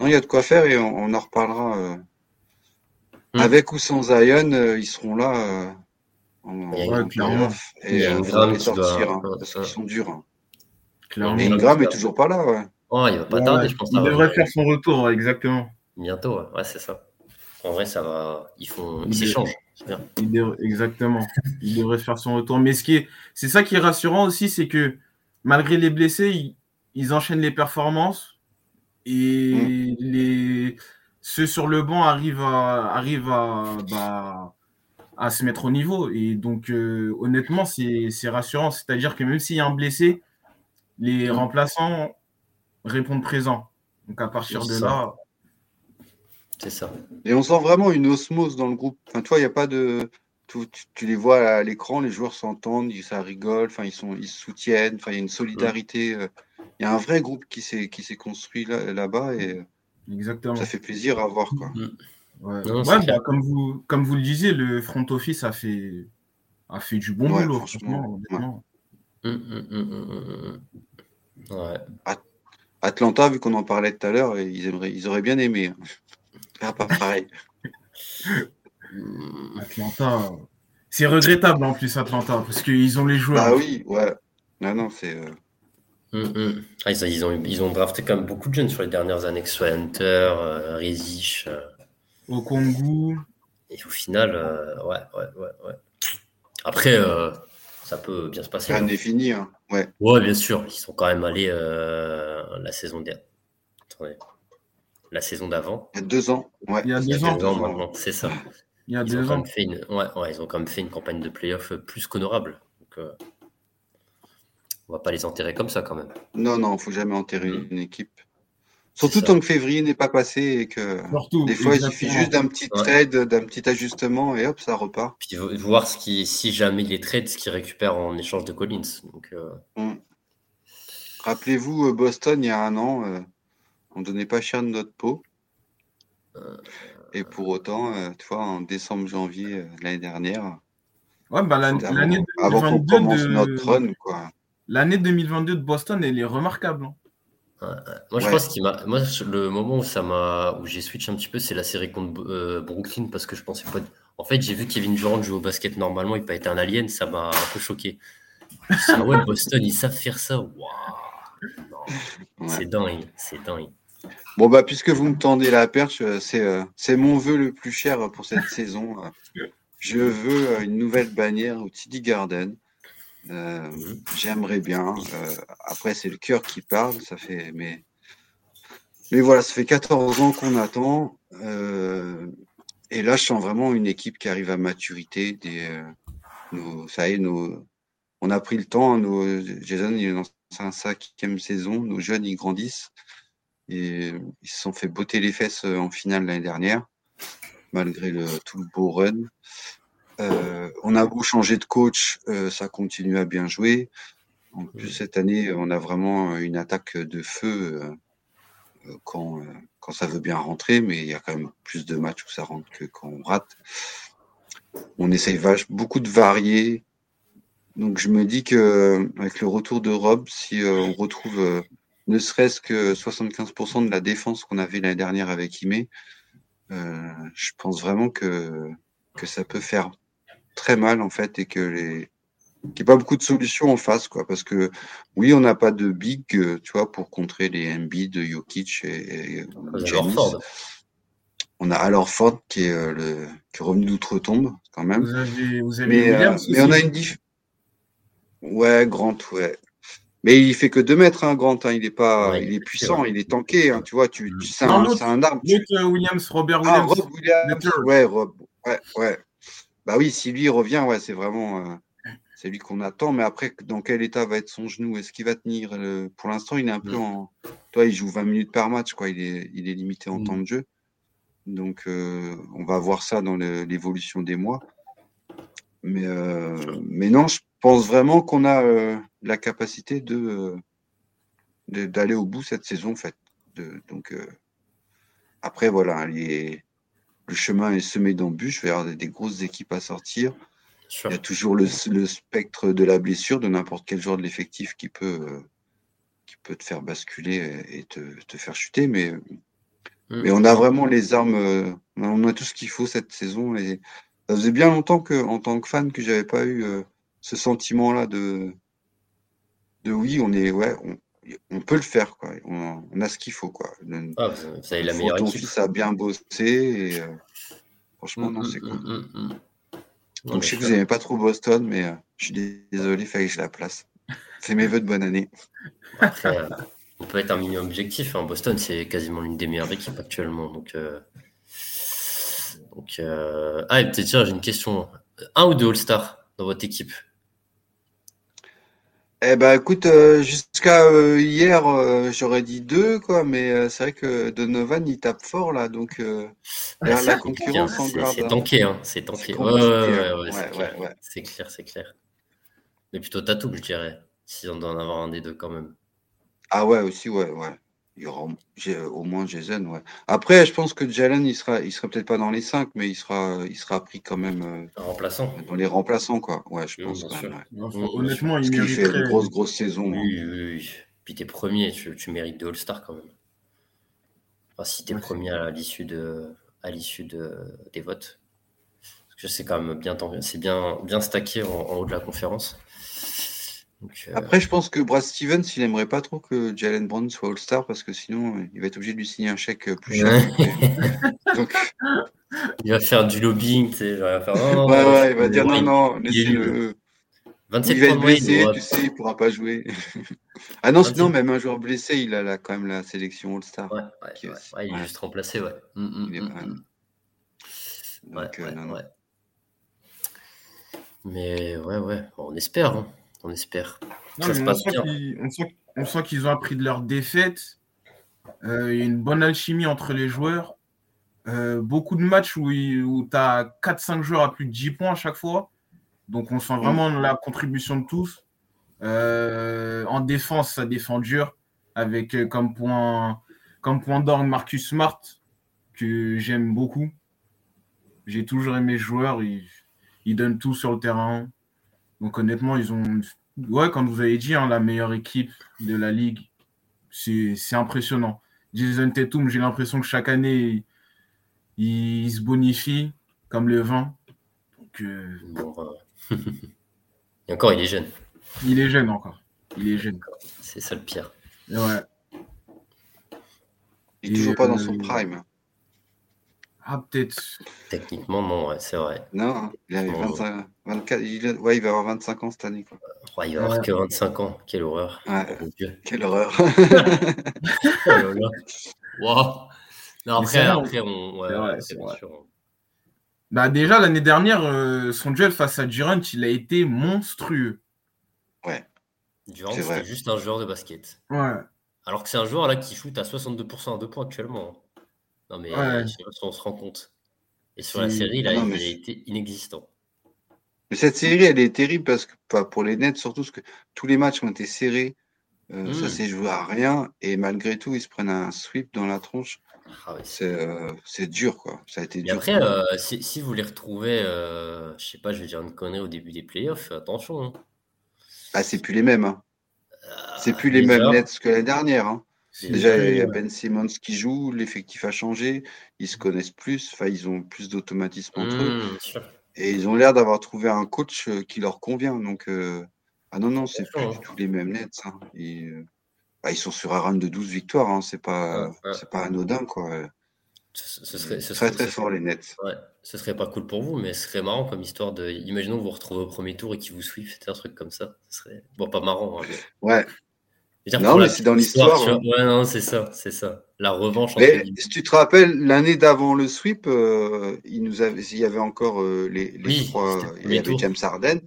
y a de quoi faire et on, en reparlera. Euh, avec ou sans Zion, ils seront là en, Et il va sortir hein, parce qu'ils sont durs. Hein. Et Ingram est toujours pas là. Ouais. Oh, il va pas tarder, je pense. Il devrait faire son retour, exactement. Bientôt, ouais, c'est ça. En vrai, ça va. Ils font. Ils s'échangent. Exactement. Il devrait faire son retour. Mais ce qui est, c'est ça qui est rassurant aussi, c'est que malgré les blessés, ils, enchaînent les performances et mm. les ceux sur le banc arrivent à arrivent à bah, à se mettre au niveau. Et donc, euh, honnêtement, c'est rassurant. C'est-à-dire que même s'il y a un blessé, les remplaçants répondent présents. Donc, à partir de là. C'est ça. Et on sent vraiment une osmose dans le groupe. Enfin, toi, il n'y a pas de. Tu, les vois à l'écran, les joueurs s'entendent, ça rigole, enfin, ils, sont, ils se soutiennent, enfin, il y a une solidarité. Euh, il y a un vrai groupe qui s'est construit là-bas et Exactement. ça fait plaisir à voir. Quoi. Mm. Ouais. Bah, comme, vous, comme vous le disiez, le front office a fait, a fait du bon boulot, franchement. Hum, Atlanta, vu qu'on en parlait tout à l'heure, ils, aimeraient, ils auraient bien aimé. Hein. pas pareil. Atlanta, c'est regrettable en plus, Atlanta, parce qu'ils ont les joueurs. Ah oui, ouais. Non, non, c'est. Euh, ah, ils, ont, ils ont drafté quand même beaucoup de jeunes sur les dernières années, que ce soit Hunter, euh, euh au Congo. Et au final, euh, ouais, ouais, ouais, ouais. Après, euh, ça peut bien se passer. Rien n'est fini, hein. ouais. Ouais, bien sûr. Ils sont quand même allés euh, la saison dernière. La saison d'avant. Il y a deux ans. Ouais. Il y a deux, ans. maintenant, c'est ça. Il y a ils deux ont ans. Fait une... Ouais, ouais, ils ont quand même fait une campagne de playoff plus qu'honorable. Donc, on va pas les enterrer comme ça quand même. Non, non, il faut jamais enterrer une équipe. Surtout tant que février n'est pas passé et que des fois il suffit juste d'un petit trade, d'un petit ajustement et hop, ça repart. Puis voir ce qui, si jamais les trades, ce qu'ils récupèrent en échange de Collins. Donc, euh, mm. Rappelez-vous, euh, Boston, il y a un an, euh, on ne donnait pas cher de notre peau. Et pour autant, tu vois, en décembre, janvier l'année dernière, ouais, bah, l'année avant, qu'on commence notre run, quoi. L'année 2022 de Boston, elle est remarquable. Hein. Moi, je pense qu'il m'a. Moi, le moment où ça m'a, où j'ai switché un petit peu, c'est la série contre euh, Brooklyn parce que je pensais pas. En fait, j'ai vu Kevin Durant jouer au basket normalement, il pas été un alien, ça m'a un peu choqué. Ah ouais, Boston, ils savent faire ça. C'est dingue, c'est dingue. Bon bah, puisque vous me tendez la perche, euh, c'est euh, c'est mon vœu le plus cher pour cette saison. Je veux une nouvelle bannière au TD Garden. Euh, j'aimerais bien. Euh, après, c'est le cœur qui parle. Ça fait, mais, mais voilà, ça fait 14 ans qu'on attend. Euh, et là, je sens vraiment une équipe qui arrive à maturité. Des, nos, ça y est, nos, on a pris le temps. Nos, Jason, il est dans sa cinquième saison. Nos jeunes, ils grandissent. Et ils se sont fait botter les fesses en finale l'année dernière, malgré le, tout le beau run. Euh, on a beau changer de coach, euh, ça continue à bien jouer. En plus, cette année, on a vraiment une attaque de feu euh, quand, quand ça veut bien rentrer, mais il y a quand même plus de matchs où ça rentre que quand on rate. On essaye beaucoup de varier. Donc je me dis que avec le retour de Rob, si on retrouve ne serait-ce que 75% de la défense qu'on avait l'année dernière avec Ime, je pense vraiment que, que ça peut faire très mal en fait et que les qu'il n'y a pas beaucoup de solutions en face quoi parce que oui on n'a pas de big euh, tu vois pour contrer les MB de Jokic et, et on a alors Ford qui est euh, le qui est revenu d'outre-tombe quand même vous avez, vous avez mais, euh, mais on a une diff ouais Grant ouais mais il fait que 2 mètres, hein, Grant. Hein, il est pas, il est puissant, il est tanké. Hein, tu vois, tu, tu c'est un, un, arme. Williams, Robert ah, Williams. Rob Williams. Ouais, Rob. Ouais, ouais. Bah oui, si lui revient, ouais, c'est vraiment euh, c'est lui qu'on attend. Mais après, dans quel état va être son genou? Est-ce qu'il va tenir Pour l'instant, il est un peu mm. en. Toi, il joue 20 minutes par match, quoi. Il est, il est limité en mm. temps de jeu. Donc, euh, on va voir ça dans l'évolution des mois. Mais, euh, mais non, je pense vraiment qu'on a la capacité de d'aller au bout cette saison, en fait. De, donc, après, voilà, les, le chemin est semé d'embûches, il va y avoir des, grosses équipes à sortir. Il y a toujours le, spectre de la blessure de n'importe quel genre de l'effectif qui peut, euh, qui peut te faire basculer et te, te faire chuter. Mais, mm. mais on a vraiment les armes, euh, on a tout ce qu'il faut cette saison. Et ça faisait bien longtemps que, en tant que fan que j'avais pas eu euh, ce sentiment-là de, de oui, on est, ouais, on peut le faire, quoi. On, a ce qu'il faut, quoi. Ah, la meilleure ton équipe. fils a bien bossé et euh, franchement, non, Mm, c'est mm, cool. mm, mm, mm. Non, Donc, je sais que ça- vous n'aimez pas trop Boston, mais euh, je suis désolé, il fallait que je la place. C'est mes vœux de bonne année. Après, euh, on peut être un minimum objectif. hein. Boston, c'est quasiment l'une des meilleures équipes actuellement. Donc, donc ah, et peut-être tiens, j'ai une question. Un ou deux All-Stars dans votre équipe? Eh ben, écoute, euh, jusqu'à euh, hier, euh, j'aurais dit deux, quoi, mais euh, c'est vrai que Donovan, il tape fort, là, donc euh, la, Ah, la c'est compliqué, concurrence hein. en C'est garde. c'est hein. tanké, hein. C'est tanké. C'est Ouais, ouais, compliqué, ouais, hein. ouais, c'est Ouais, clair. ouais, ouais. C'est clair, c'est clair. Mais plutôt Tatum, je dirais. Si on doit en avoir un des deux quand même. Ah ouais, aussi, ouais, ouais. Il y aura au- j'ai- au moins Jason, ouais. Après, je pense que Jalen, il sera, il sera peut-être pas dans les cinq, mais il sera, il sera pris quand même euh, Un remplaçant. dans les remplaçants, quoi. Ouais, je pense bien quand sûr. même, ouais. Non, bien honnêtement, Parce il fait une grosse, grosse saison. hein. Oui, oui, oui. Puis t'es premier, tu, tu mérites deux All-Stars quand même. Enfin, si t'es Ouais, premier à l'issue de, à l'issue de, des votes. Parce que c'est quand même bien, c'est bien, bien stacké en, en haut de la conférence. Donc, euh, Après, je pense que Brad Stevens, il aimerait pas trop que Jalen Brown soit All-Star parce que sinon, euh, il va être obligé de lui signer un chèque euh, plus cher. Donc, il va faire du lobbying, tu sais, il va faire. Oh, ouais, ouais, il va dire non, non, laissez-le. 27 Il va être blessé, tu sais, il pourra pas jouer. ah non, 27. sinon, même un joueur blessé, il a quand même la sélection All-Star. Ouais, ouais, il est juste remplacé, ouais. Il est pas-. Ouais, euh, non, non. Mais ouais, ouais, on espère, hein. On espère. Non, Ça se mais on sent bien. qu'ils on sent- on sent qu'ils ont appris de leur défaite. Euh, Il y a une bonne alchimie entre les joueurs. Euh, beaucoup de matchs où, tu as 4-5 joueurs à plus de 10 points à chaque fois. Donc on sent vraiment la contribution de tous. Euh, en défense, ça défend dur. Avec comme point, comme point d'orgue Marcus Smart, que j'aime beaucoup. J'ai toujours aimé ce joueur. Il, il donne tout sur le terrain. Donc honnêtement, ils ont, ouais, comme vous avez dit, hein, la meilleure équipe de la ligue. C'est c'est impressionnant. Jason Tatum, j'ai l'impression que chaque année, il, il se bonifie comme le vin. Donc, euh, Bon, euh, Et encore, il est jeune. il est jeune encore. Il est jeune. C'est ça le pire. Ouais. Il est toujours pas dans euh, son prime. Ah, peut-être. Techniquement, non, ouais, c'est vrai. Non, il a Non. 25, 24, il a- ouais, il va avoir 25 ans cette année. Quoi. Ouais, il va avoir Ouais. que 25 ans. Quelle horreur. Ouais, Dieu. quelle horreur. Wow. Non, après, après, on. ouais, c'est sûr. Bah, déjà, l'année dernière, euh, son duel face à Durant, il a été monstrueux. Durant, C'est juste un joueur de basket. Ouais. Alors que c'est un joueur là qui shoot à 62% à deux points actuellement. Non, mais Ouais. si on se rend compte. Et sur la série, là, Non, il mais a été inexistant. Mais cette série, elle est terrible parce que pas pour les Nets, surtout parce que tous les matchs ont été serrés. Euh, Ça Mm. s'est joué à rien et malgré tout, ils se prennent un sweep dans la tronche. Ah ouais, c'est- C'est euh, c'est dur, quoi. Ça a été Et dur. après, euh, si, si vous les retrouvez, euh, je sais pas, je vais dire une connerie au début des playoffs, attention. hein. Ah, c'est plus les mêmes. Hein. C'est plus les mêmes Nets que l'année dernière. Hein. Déjà, il y a. Ben Simmons qui joue, l'effectif a changé, ils se connaissent plus, enfin, ils ont plus d'automatisme entre eux. sûr. Et ils ont l'air d'avoir trouvé un coach euh, qui leur convient. Donc, euh, ah non, non, c'est plus Attention, du hein. tout les mêmes Nets. hein. Et, euh, bah, ils sont sur un run de 12 victoires. Hein. C'est pas, Ouais, ouais. c'est pas anodin, quoi. Ce, ce serait, ce très, serait- très fort, serait- les Nets. ouais, ce serait pas cool pour vous, mais ce serait marrant comme histoire de. Imaginons que vous vous retrouvez au premier tour et qu'ils vous suivent, c'était un truc comme ça. Ce serait. Bon, pas marrant. hein, mais- Ouais. Dire, Non, mais c'est dans l'histoire. Ouais, non, c'est ça, c'est ça. La revanche Mais si tu te rappelles, l'année d'avant le sweep, euh, il nous avait, il y avait encore euh, les, les Oui, trois. Il y avait. James Harden.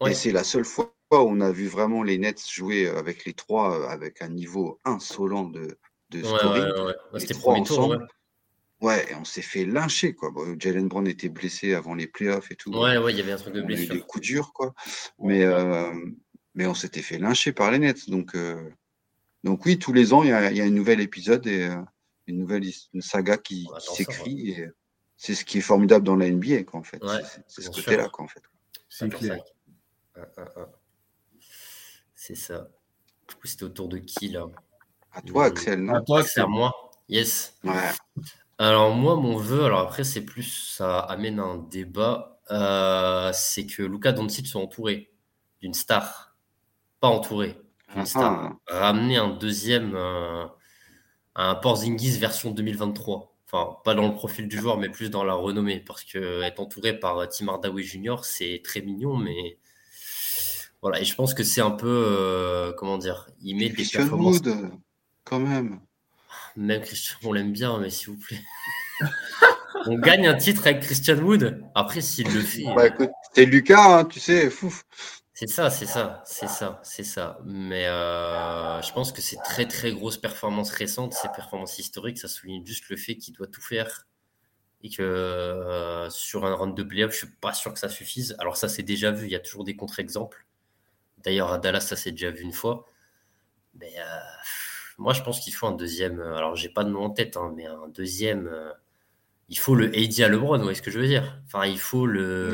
Ouais. Et c'est la seule fois où on a vu vraiment les Nets jouer avec les trois, euh, avec un niveau insolent de, de Ouais, scoring. ouais, C'était premier tour, ensemble. ouais. On s'est fait lyncher, quoi. Bon, Jalen Brown était blessé avant les playoffs et tout. Ouais, ouais, il y avait un truc de eu des blessure. coups durs, quoi. Mais, euh, mais on s'était fait lyncher par les Nets. Donc, euh, donc oui, tous les ans, il y a, il y a un nouvel épisode et euh, une nouvelle une saga qui, s'écrit. Et c'est ce qui est formidable dans la NBA, quoi, en fait. Ouais, C'est- ce côté-là, en fait. C'est clair. ça. Un, un, un. C'est ça. Du coup, c'était autour de qui là? À toi. Axel, non? À toi, C'est à moi. Yes. Ouais. Alors moi, mon vœu, alors après, c'est plus, ça amène un débat, euh, c'est que Luka Doncic soit entouré d'une star. Pas entouré. Star. Ramener un deuxième, euh, un Porzingis version 2023. Enfin, pas dans le profil du joueur, mais plus dans la renommée. Parce que être entouré par Tim Hardaway Jr., c'est très mignon, mais voilà. Et je pense que c'est un peu, euh, comment dire, il met des performances. quand même. Même Christian, on l'aime bien, mais s'il vous plaît. on gagne un titre avec Christian Wood. Après, s'il le fait. Bah, écoute, c'est Lucas, hein, tu sais, fou. C'est ça, c'est ça, c'est ça, c'est ça. Mais euh, je pense que c'est très très grosses performances récentes, ces performances historiques, ça souligne juste le fait qu'il doit tout faire et que euh, sur un round de playoff, je suis pas sûr que ça suffise. Alors ça c'est déjà vu, il y a toujours des contre-exemples. D'ailleurs à Dallas ça s'est déjà vu une fois. Mais euh, moi je pense qu'il faut un deuxième. Alors j'ai pas de nom en tête, hein, mais un deuxième. il faut le AD à LeBron, vous voyez ce que je veux dire? Enfin il faut le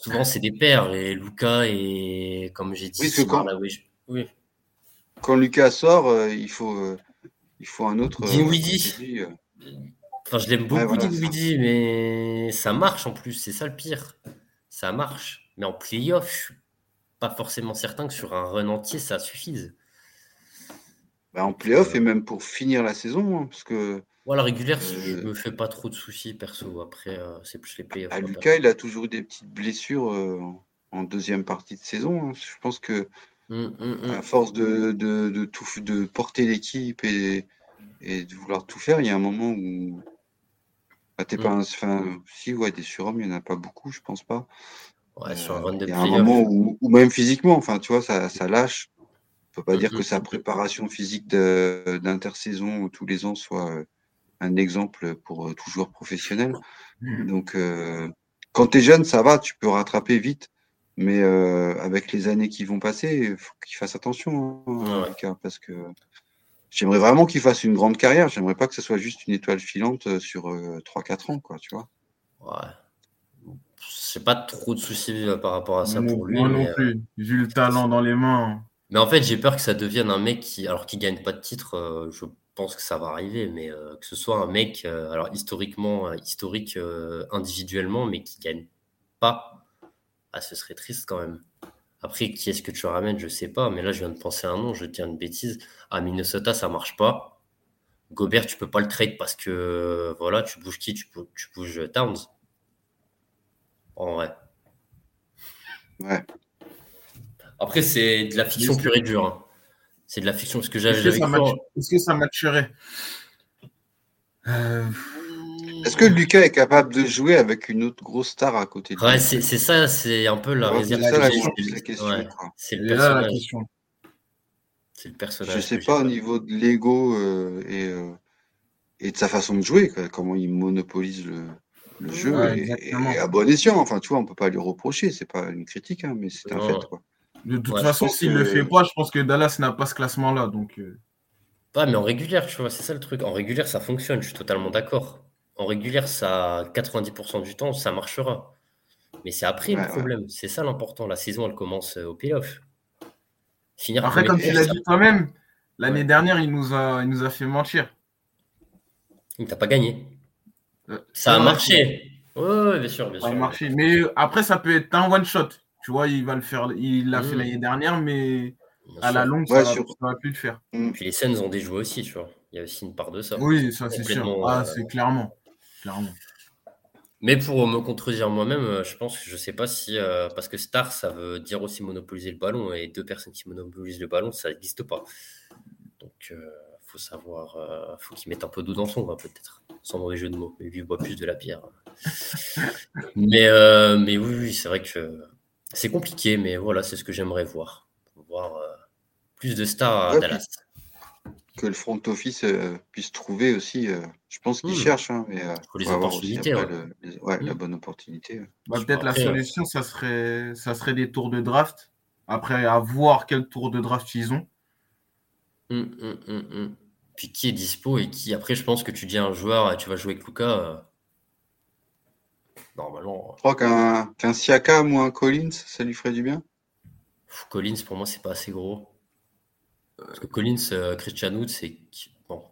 souvent c'est des pères et Lucas et comme j'ai dit oui, quand, oui. quand Lucas sort euh, il faut euh, il faut un autre Dinwiddie. Euh, enfin je l'aime beaucoup ouais, mais ça marche en plus c'est ça le pire. Ça marche. Mais en playoff je suis pas forcément certain que sur un run entier ça suffise. Bah, en playoff et même pour finir la saison hein, parce que la régulière, je me fais pas trop de soucis perso. Après, euh, c'est plus les playoffs. Ah, Lucas, il a toujours eu des petites blessures euh, en deuxième partie de saison. Hein. Je pense que mmh, mmh, mmh. à force de, de, tout, de porter l'équipe et, et, de vouloir tout faire, il y a un moment où. Bah, t'es pas enfin, si, ouais, des surhommes, il n'y en a pas beaucoup, je pense pas. Ouais, sur un run de Il y a un moment où, même physiquement, enfin, tu vois, ça, ça lâche. On peut pas dire que sa préparation physique d'intersaison tous les ans soit euh, un exemple pour euh, tout joueur professionnel. Mmh. Donc, euh, quand tu es jeune, ça va, tu peux rattraper vite. Mais euh, avec les années qui vont passer, il faut qu'il fasse attention, hein, parce que j'aimerais vraiment qu'il fasse une grande carrière. J'aimerais pas que ce soit juste une étoile filante sur 3-4 ans, quoi, tu vois. Ouais. J'ai pas trop de soucis par rapport à ça pour lui. Moi non plus. Vu le talent dans les mains. Mais en fait, j'ai peur que ça devienne un mec qui, alors qu'il gagne pas de titre, je pense que ça va arriver, mais euh, que ce soit un mec, euh, alors historiquement, euh, historique individuellement, mais qui gagne pas, ah, ce serait triste quand même. Après, qui est-ce que tu ramènes Je sais pas, mais là, je viens de penser à un nom, je tiens une bêtise. À Minnesota, ça marche pas. Gobert, tu peux pas le trade parce que voilà, tu bouges qui? Tu, tu bouges Towns. En vrai. Ouais. Après, c'est de la fiction pure et dure. Hein. C'est de la fiction. Est-ce que j'avais Est-ce que ça matcherait euh, Est-ce que Lucas est capable de jouer avec une autre grosse star à côté de lui? Ouais, c'est ça, c'est un peu la réserve. C'est la, question. c'est le personnage. C'est le personnage. Je sais pas au niveau de l'ego euh, et, euh, et de sa façon de jouer, comment il monopolise le, le jeu et, à bon escient. Enfin, tu vois, on peut pas lui reprocher. C'est pas une critique, hein, mais c'est un fait. Quoi. De toute façon, s'il ne le fait pas, je pense que Dallas n'a pas ce classement-là. Donc, euh. Pas, mais en régulière, tu vois, c'est ça le truc. En régulière, ça fonctionne, je suis totalement d'accord. En régulière, ça, 90% du temps, ça marchera. Mais c'est après le problème. C'est ça l'important. La saison, elle commence euh, au playoff. Finir après, comme tu l'as dit toi-même, l'année dernière, il nous, a, il nous a fait mentir. Il t'a pas gagné. Euh, ça a marché. Oui, bien sûr, bien ça A marché. Mais après, ça peut être un one-shot. Tu vois, il va le faire. Il l'a fait mmh. l'année dernière, mais à la longue, ça, ne va plus le faire. Mmh. Puis les scènes ont déjoué aussi, tu vois. Il y a aussi une part de ça. Oui, ça c'est sûr. Ah, euh, c'est clairement. clairement. Mais pour me contredire moi-même, euh, je pense que je sais pas si. Euh, parce que star, ça veut dire aussi monopoliser le ballon. Et deux personnes qui monopolisent le ballon, ça n'existe pas. Donc, il faut savoir. faut qu'ils mettent un peu d'eau dans son vin, peut-être. Sans mauvais jeu de mots. Mais lui, boit plus de la bière. mais, mais oui, oui, c'est vrai que c'est compliqué, mais voilà, c'est ce que j'aimerais voir. Voir euh, plus de stars à Dallas. Que le front office euh, puisse trouver aussi. Euh, je pense qu'ils hmm. cherchent, hein, mais faut les opportunités. Ouais. la hmm. bonne opportunité. Bah, peut-être la solution, ça serait, ça serait des tours de draft. Après, à voir quel tour de draft ils ont. Hmm, Puis qui est dispo et qui, après, je pense que tu dis un joueur, tu vas jouer avec Luca Normalement. Je crois qu'un qu'un Siakam ou un Collins, ça lui ferait du bien. Collins, pour moi, c'est pas assez gros. Parce que Collins, euh, Christian Wood, c'est. Bon.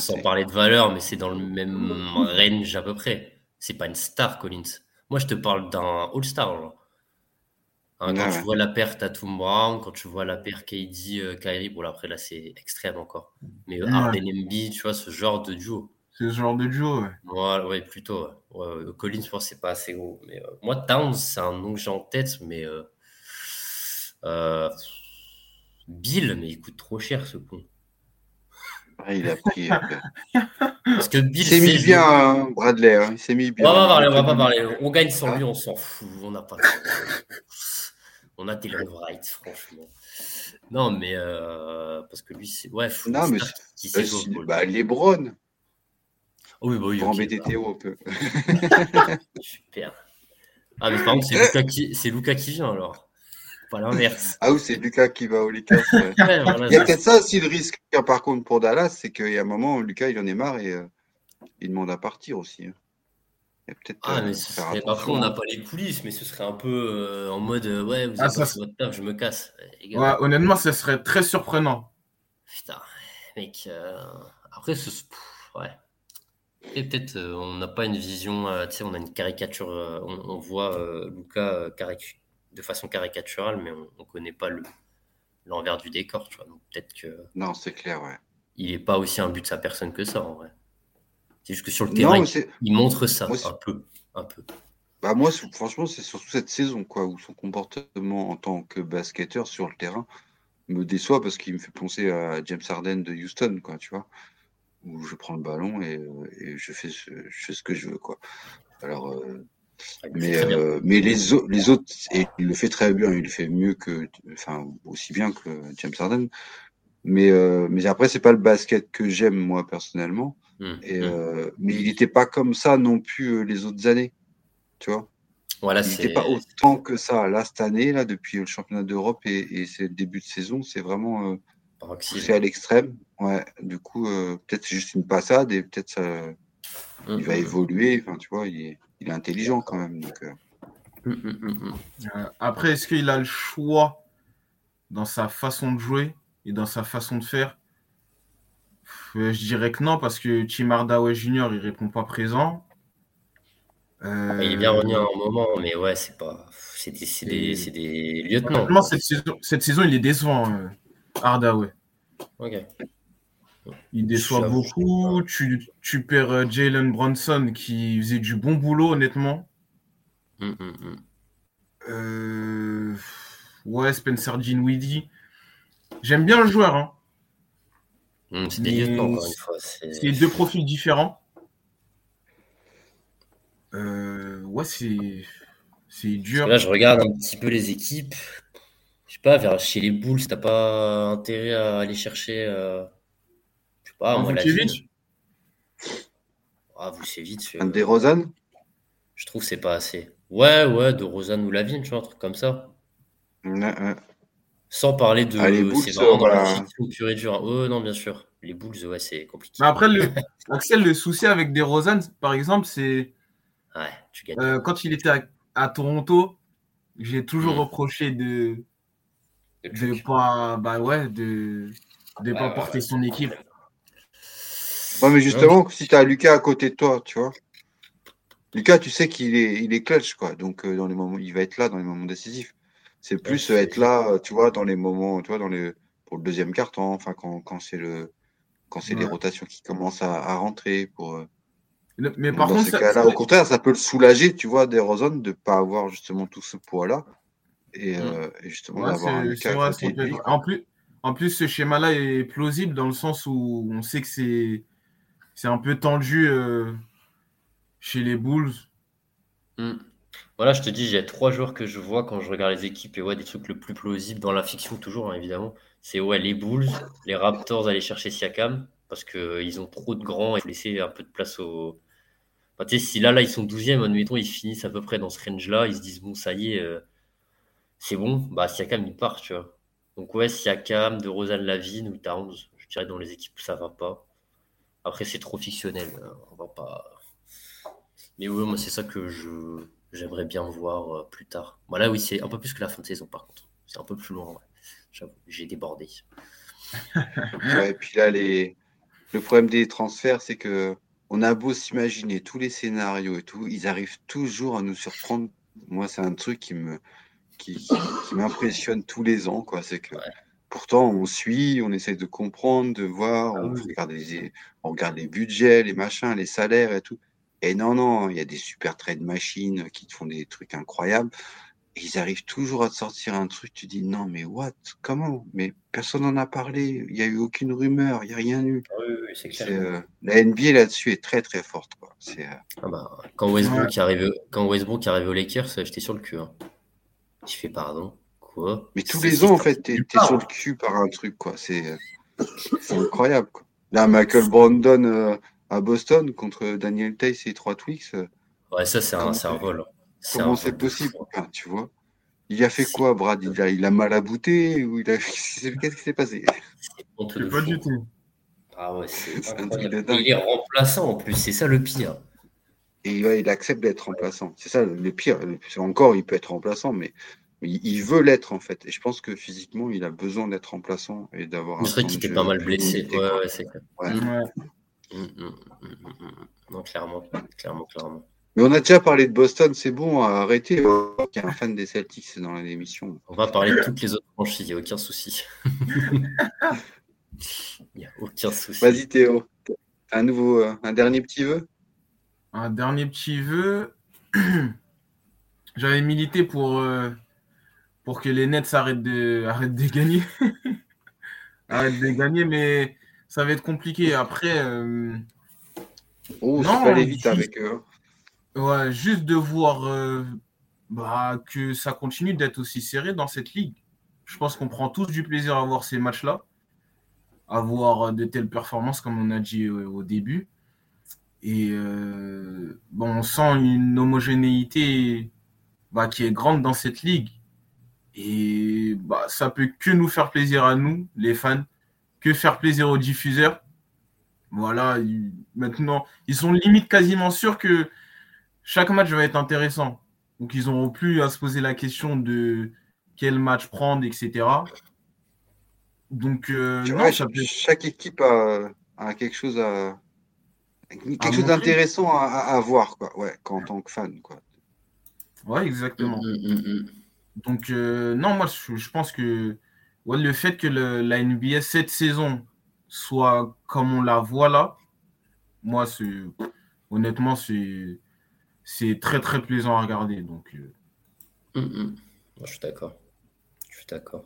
sans parler de valeur, mais c'est dans le même range à peu près. C'est pas une star, Collins. Moi, je te parle d'un All-Star. Hein, quand Ouais, tu vois la perte à Tom Brown, quand tu vois la perte KD, euh, Kyrie, bon là, après là c'est extrême encore. Mais euh, Ouais. Harden Embiid, tu vois, ce genre de duo. C'est ce genre de duo, ouais. Ouais, ouais, plutôt. Ouais. Ouais, ouais, Collins, je pense que c'est pas assez gros. Mais euh, moi, Towns, c'est un nom que j'ai en tête, mais euh, euh, Bill, mais il coûte trop cher ce con. Ouais, il a pris. euh, Parce que il Bill, s'est mis bien, hein, Bradley. hein, Il s'est mis On bien. va pas parler, on va pas parler. On gagne sans Ah. lui, on s'en fout. On n'a pas. On a Taylor Wright, franchement. Non, mais euh, parce que lui, c'est. Ouais, faut Non, mais qui bah, Lebron, Oh oui, bah oui, pour ok, embêter bah, Théo un peu. super. Ah, mais par contre, c'est Lucas qui, c'est Lucas qui vient alors. Pas l'inverse. Ah oui, c'est Lucas qui va au Lakers. ouais. Ouais, voilà, Il y a peut-être ça aussi le risque, hein, par contre, pour Dallas, c'est qu'il y a un moment où Lucas, il en est marre et euh, il demande à partir aussi. hein. Il y a peut-être. Ah, euh, mais ce serait... Après, on n'a hein. pas les coulisses, mais ce serait un peu euh, en mode euh, Ouais, vous Ah, avez ça, votre taf, je me casse. Gars, Ouais, honnêtement, ça serait très surprenant. Putain, mec. euh, Après, ce... pff, ouais. Et peut-être euh, on n'a pas une vision, euh, tu sais, on a une caricature, euh, on, on voit Luca caric- de façon caricaturale, mais on ne connaît pas le l'envers du décor, tu vois. Donc peut-être que Non, c'est clair, ouais. il est pas aussi un but de sa personne que ça, en vrai. C'est juste que sur le terrain, il, montre ça Moi, un peu, un peu. Bah moi, franchement, c'est surtout cette saison, quoi, où son comportement en tant que basketteur sur le terrain me déçoit parce qu'il me fait penser à James Harden de Houston, quoi, tu vois, où je prends le ballon et, euh, et je, fais ce, je fais ce que je veux, quoi. Alors, euh, le fait mais, euh, mais les, au- les autres, et il le fait très bien, il le fait mieux que, enfin, aussi bien que James Harden. Mais, euh, mais après, c'est pas le basket que j'aime, moi, personnellement. Et, hum. euh, mais il n'était pas comme ça non plus les autres années, tu vois. Voilà, Il n'était pas autant que ça. Là, cette année, là, depuis le championnat d'Europe et, et c'est le début de saison, c'est vraiment. Poussé à l'extrême. Ouais, du coup, euh, peut-être c'est juste une passade et peut-être ça, Hum, il va hum, évoluer. Enfin, tu vois, il est, il est intelligent quand même. Donc, euh. Euh, après, est-ce qu'il a le choix dans sa façon de jouer et dans sa façon de faire? Euh, Je dirais que non, parce que Tim Hardaway Jr., il répond pas présent. Euh, Il est bien revenu à un moment, mais ouais, c'est pas. C'est des, c'est des, des lieutenants. Cette saison, cette saison, il est décevant, euh, Hardaway. Ok. Il déçoit beaucoup. Tu, tu perds euh, Jalen Brunson qui faisait du bon boulot, honnêtement. Hum, hum, hum. Euh, Ouais, Spencer Dinwiddie. J'aime bien le joueur. Hein. C'est des deux profils différents. Euh, ouais, c'est c'est dur. Là, je regarde un petit peu les équipes. Pas, vers chez les Bulls, t'as pas intérêt à aller chercher. euh, Je sais pas, moi, la Vucevic? Ah, Vucevic, euh, un des Rosanne, je trouve que c'est pas assez. Ouais, ouais, de Rosanne ou Lavigne, tu vois, un truc comme ça. Sans parler de. Ah, les Bulls, c'est vraiment dans pure et dure. Oh, non, bien sûr. Les Bulls, ouais, c'est compliqué. Mais après, le, Axel, le souci avec DeRozan, par exemple, c'est Ouais, tu gagnes. euh, quand il était à, à Toronto, j'ai toujours Mm. reproché de de truc. pas bah ouais de de Ouais, pas ouais, porter son équipe. Ouais, mais justement, si tu as Lucas à côté de toi, tu vois. Lucas, tu sais qu'il est, il est clutch, quoi. Donc, euh, dans les moments, il va être là dans les moments décisifs. C'est plus Ouais, être là, euh, tu vois, dans les moments, tu vois, dans les, pour le deuxième quart-temps, enfin, quand, quand c'est le, quand c'est les rotations qui commencent à, à rentrer pour. euh, Le- Mais par dans contre, ces ça- cas-là, ça- au contraire, ça peut le soulager, tu vois, des Rosen de pas avoir justement tout ce poids-là et, Mm. euh, et justement ouais, d'avoir un c'est- Lucas c'est à vrai, côté ça de peut lui. être- quoi. En plus, en plus, ce schéma-là est plausible dans le sens où on sait que c'est c'est un peu tendu euh, chez les Bulls. Hmm. Voilà, je te dis, j'ai trois joueurs que je vois quand je regarde les équipes et ouais, des trucs le plus plausible dans la fiction, toujours, hein, évidemment. C'est ouais, les Bulls, les Raptors aller chercher Siakam parce qu'ils ont trop de grands et faut laisser un peu de place au. Enfin, tu sais, si là, là, ils sont 12e, admettons, ils finissent à peu près dans ce range-là, ils se disent, bon, ça y est, euh, c'est bon, bah Siakam, il part, tu vois. Donc, ouais, Siakam, de Rosanne Lavine ou Towns, je dirais dans les équipes ça va pas. Après, c'est trop fictionnel, hein, on va pas. Mais ouais, moi, c'est ça que je j'aimerais bien voir euh, plus tard. Voilà, oui, c'est un peu plus que la fin de saison, par contre. C'est un peu plus loin. J'avoue, j'ai débordé. Et puis là, le problème des transferts, c'est que on a beau s'imaginer tous les scénarios et tout, ils arrivent toujours à nous surprendre. Moi, c'est un truc qui me, qui, m'impressionne tous les ans. Quoi. C'est que pourtant, on suit, on essaie de comprendre, de voir, ah on, regarde les, on regarde les budgets, les machins, les salaires et tout. Et non, non, il y a des super trade machines qui te font des trucs incroyables ils arrivent toujours à te sortir un truc, tu dis non mais what? Comment? Mais personne n'en a parlé, il n'y a eu aucune rumeur, il n'y a rien eu. Ah oui, oui, c'est clair. Euh, la NBA là-dessus est très très forte. Quoi. Euh, ah bah, quand, Westbrook ouais. arrive, quand Westbrook arrive aux Lakers, j'étais sur le cul. Hein. Je fais pardon? Quoi? Mais tous les ans en fait, t'es es sur le cul par un truc. quoi. C'est incroyable. Quoi. Là, Michael Brandon euh, à Boston contre Daniel Tays et trois Twix. ouais, ça c'est un, un vol. Comment c'est possible Tu vois Il a fait quoi, Brad? Il a, il a mal abouté ou il a... Qu'est-ce qui s'est passé? Pas du tout. Ah ouais, c'est Il est remplaçant en plus, c'est ça le pire. Et ouais, il accepte d'être remplaçant. C'est ça le pire. Encore, il peut être remplaçant, mais, il veut l'être en fait. Et je pense que physiquement, il a besoin d'être remplaçant et d'avoir. C'est vrai qu'il était pas mal blessé. Ouais, ouais, c'est clair. Ouais. Mmh, mmh, mmh, non, clairement, clairement, clairement. Mais on a déjà parlé de Boston, c'est bon, arrêtez. Il y a un fan des Celtics dans l'émission. On va parler de toutes les autres franchises, il n'y a aucun souci. Il n'y a aucun souci. Vas-y Théo, un nouveau, euh, un dernier petit vœu? Un dernier petit vœu. J'avais milité pour, euh, pour que les Nets arrêtent de, arrêtent de gagner. arrêtent de gagner, mais ça va être compliqué. Après. Euh... Oh, non, aller vite avec eux. Ouais, juste de voir euh, bah, que ça continue d'être aussi serré dans cette ligue. Je pense qu'on prend tous du plaisir à voir ces matchs-là, à voir de telles performances, comme on a dit au début. Et euh, bon, on sent une homogénéité bah, qui est grande dans cette ligue. Et bah, ça peut que nous faire plaisir à nous, les fans, que faire plaisir aux diffuseurs. Voilà, maintenant, ils sont limite quasiment sûrs que chaque match va être intéressant. Donc, ils n'auront plus à se poser la question de quel match prendre, etc. Donc, euh, chaque équipe a, quelque chose à quelque chose d'intéressant à, voir, quoi. Ouais, en tant que fan, quoi. Ouais, exactement. Mm, mm, mm, Donc, euh, non, moi, je, pense que le fait que la NBA cette saison soit comme on la voit là, moi, c'est honnêtement, c'est c'est très très plaisant à regarder. Donc, euh. hum. Je suis d'accord. Je suis d'accord.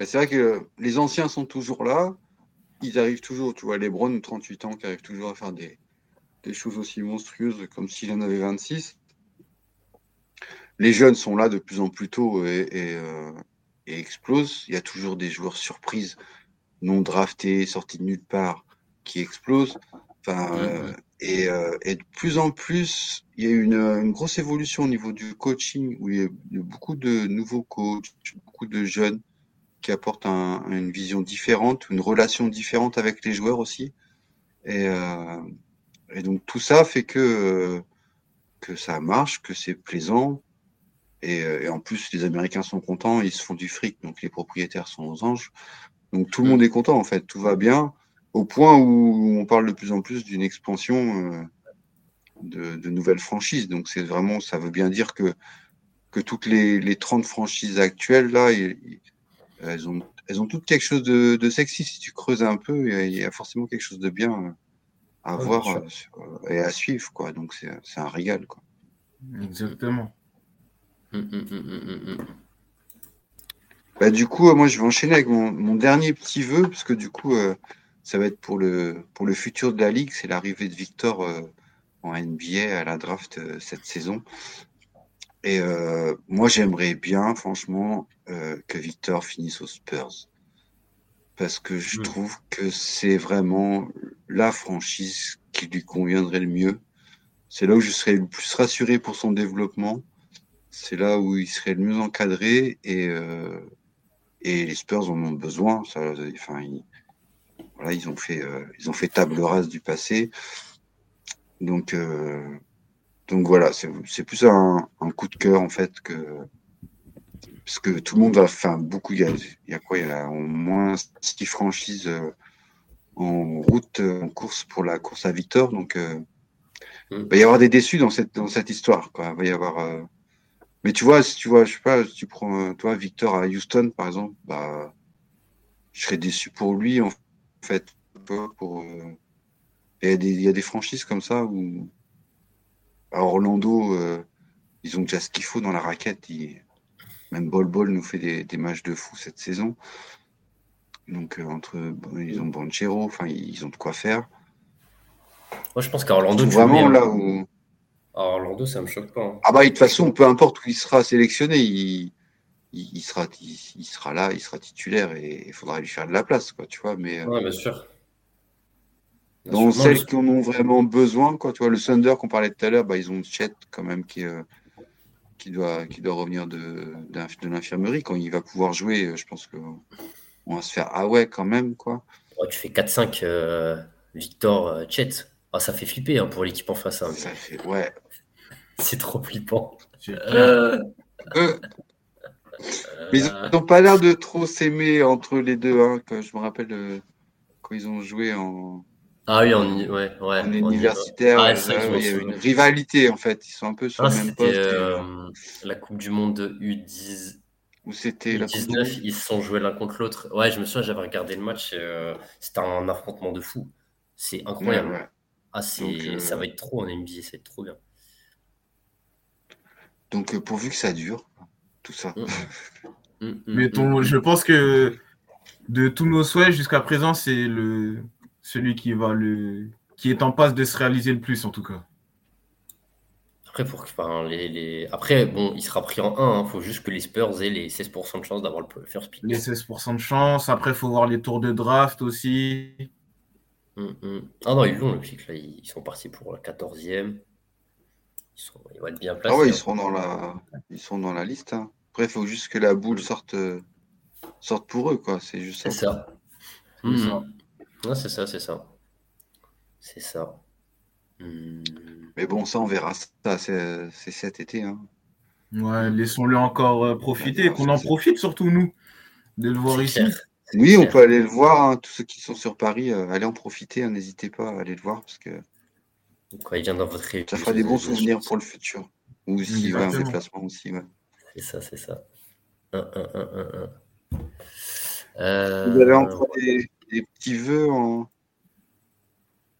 C'est vrai que les anciens sont toujours là. Ils arrivent toujours, tu vois, les Browns, 38 ans, qui arrivent toujours à faire des, choses aussi monstrueuses comme s'il en avait 26. Les jeunes sont là de plus en plus tôt et, euh, explosent. Il y a toujours des joueurs surprises, non draftés, sortis de nulle part, qui explosent. Enfin, hum, euh, et, de plus en plus, il y a une, grosse évolution au niveau du coaching, où il y a, beaucoup de nouveaux coachs, beaucoup de jeunes qui apportent une vision différente, une relation différente avec les joueurs aussi. Et, euh, donc tout ça fait que, que ça marche, que c'est plaisant. Et, en plus, les Américains sont contents, ils se font du fric, donc les propriétaires sont aux anges. Donc tout le monde est content en fait, tout va bien au point où on parle de plus en plus d'une expansion euh, de, nouvelles franchises. Donc c'est vraiment, ça veut bien dire que, que toutes les, les 30 franchises actuelles, là, elles, ont, elles ont toutes quelque chose de, de sexy. Si tu creuses un peu, il y, a, forcément quelque chose de bien à voir euh, et à suivre. Quoi. Donc c'est un régal. Quoi. Exactement. Hum, hum, hum, bah, du coup, moi, je vais enchaîner avec mon, mon dernier petit vœu, parce que du coup, euh, ça va être pour le, pour le futur de la Ligue, c'est l'arrivée de Victor euh, en NBA à la draft euh, cette saison. Et euh, moi, j'aimerais bien, franchement, que Victor finisse aux Spurs. Parce que je hmm. trouve que c'est vraiment la franchise qui lui conviendrait le mieux. C'est là où je serais le plus rassuré pour son développement. C'est là où il serait le mieux encadré et, et les Spurs en ont besoin. Ça, enfin, ils ont fait, euh, ils ont fait table rase du passé. Donc, euh, donc voilà, c'est plus un, coup de cœur en fait que parce que tout le monde va, faire beaucoup, il y a, quoi Il y a au moins six franchises euh, en route, en course pour la course à Victor. Donc, mm. il va y avoir des déçus dans cette, dans cette histoire. Quoi. Va y avoir Mais tu vois, si tu vois, je sais pas, si tu prends, toi, Victor à Houston, par exemple, bah, je serais déçu pour lui, en fait. Pour, euh, il, y a des, il y a des franchises comme ça où, à Orlando, euh, ils ont déjà ce qu'il faut dans la raquette. Même Bol Bol nous fait des, des, matchs de fou cette saison. Donc, euh, entre, ils ont Banchero, enfin, ils ont de quoi faire. Moi, je pense qu'à Orlando, tu vraiment là où. À Orlando, ça me choque pas. Hein. Ah bah, de toute façon, peu importe où il sera sélectionné, il, il, sera, il, sera là, il sera titulaire et il faudra lui faire de la place, quoi, tu vois. Mais, euh, ouais, bien sûr. Dans celles qui en ont vraiment besoin, quoi, tu vois, le Thunder qu'on parlait tout à l'heure, bah, ils ont Chet quand même qui, euh, qui, doit, qui doit revenir de, de l'infirmerie. Quand il va pouvoir jouer, euh, je pense qu'on va se faire ah ouais, quand même, quoi. tu fais 4-5 Victor Chet. Ah, ça fait flipper hein, pour l'équipe en face. Hein, ça fait, ouais. C'est trop flippant. Mais ils n'ont pas l'air de trop s'aimer entre les deux. Hein, que je me rappelle euh, quand ils ont joué en. Ah oui, en, ouais, ouais, universitaire, ah, il y a une rivalité en fait. Ils sont un peu sur ah, le même poste. Euh, la Coupe du Monde de U10. Où c'était la 19, ils se sont joués l'un contre l'autre. Ouais, je me souviens, j'avais regardé le match. Euh, c'était un affrontement de fou. C'est incroyable. Ah, c'est, ça va être trop en NBA, ça va être trop bien. Donc, pourvu que ça dure, tout ça. Mm. Mm, mm, Mais ton, je pense que de tous nos souhaits jusqu'à présent, c'est le celui qui va le qui est en passe de se réaliser le plus en tout cas. Après, pour, enfin, les, les... Après bon, il sera pris en 1. Il hein. faut juste que les Spurs aient les 16% de chance d'avoir le first pick. Les 16% de chance. Après, il faut voir les tours de draft aussi. Ah non, ils l'ont le pick. Là. Ils sont partis pour la 14e. Ils, vont être bien placés. Ah ouais, ils, hein. seront dans la... ils sont dans la liste. Hein. Après, il faut juste que la boule sorte, sorte pour eux, quoi. C'est juste ça. C'est ça. C'est ça, c'est ça. C'est ça. Mmh. Mais bon, ça, on verra ça. C'est cet été. Hein. Ouais, laissons-le encore euh, profiter. Qu'on en profite, surtout nous, de le voir ici. Oui, on peut aller le voir. Hein. Tous ceux qui sont sur Paris, euh, allez en profiter. N'hésitez pas à aller le voir parce que quand il vient dans votre Ça fera des bons souvenirs pour le futur. Ou si, ouais, un déplacement aussi, ouais. C'est ça, c'est ça. Un, euh... Vous avez encore des, des, petits vœux en,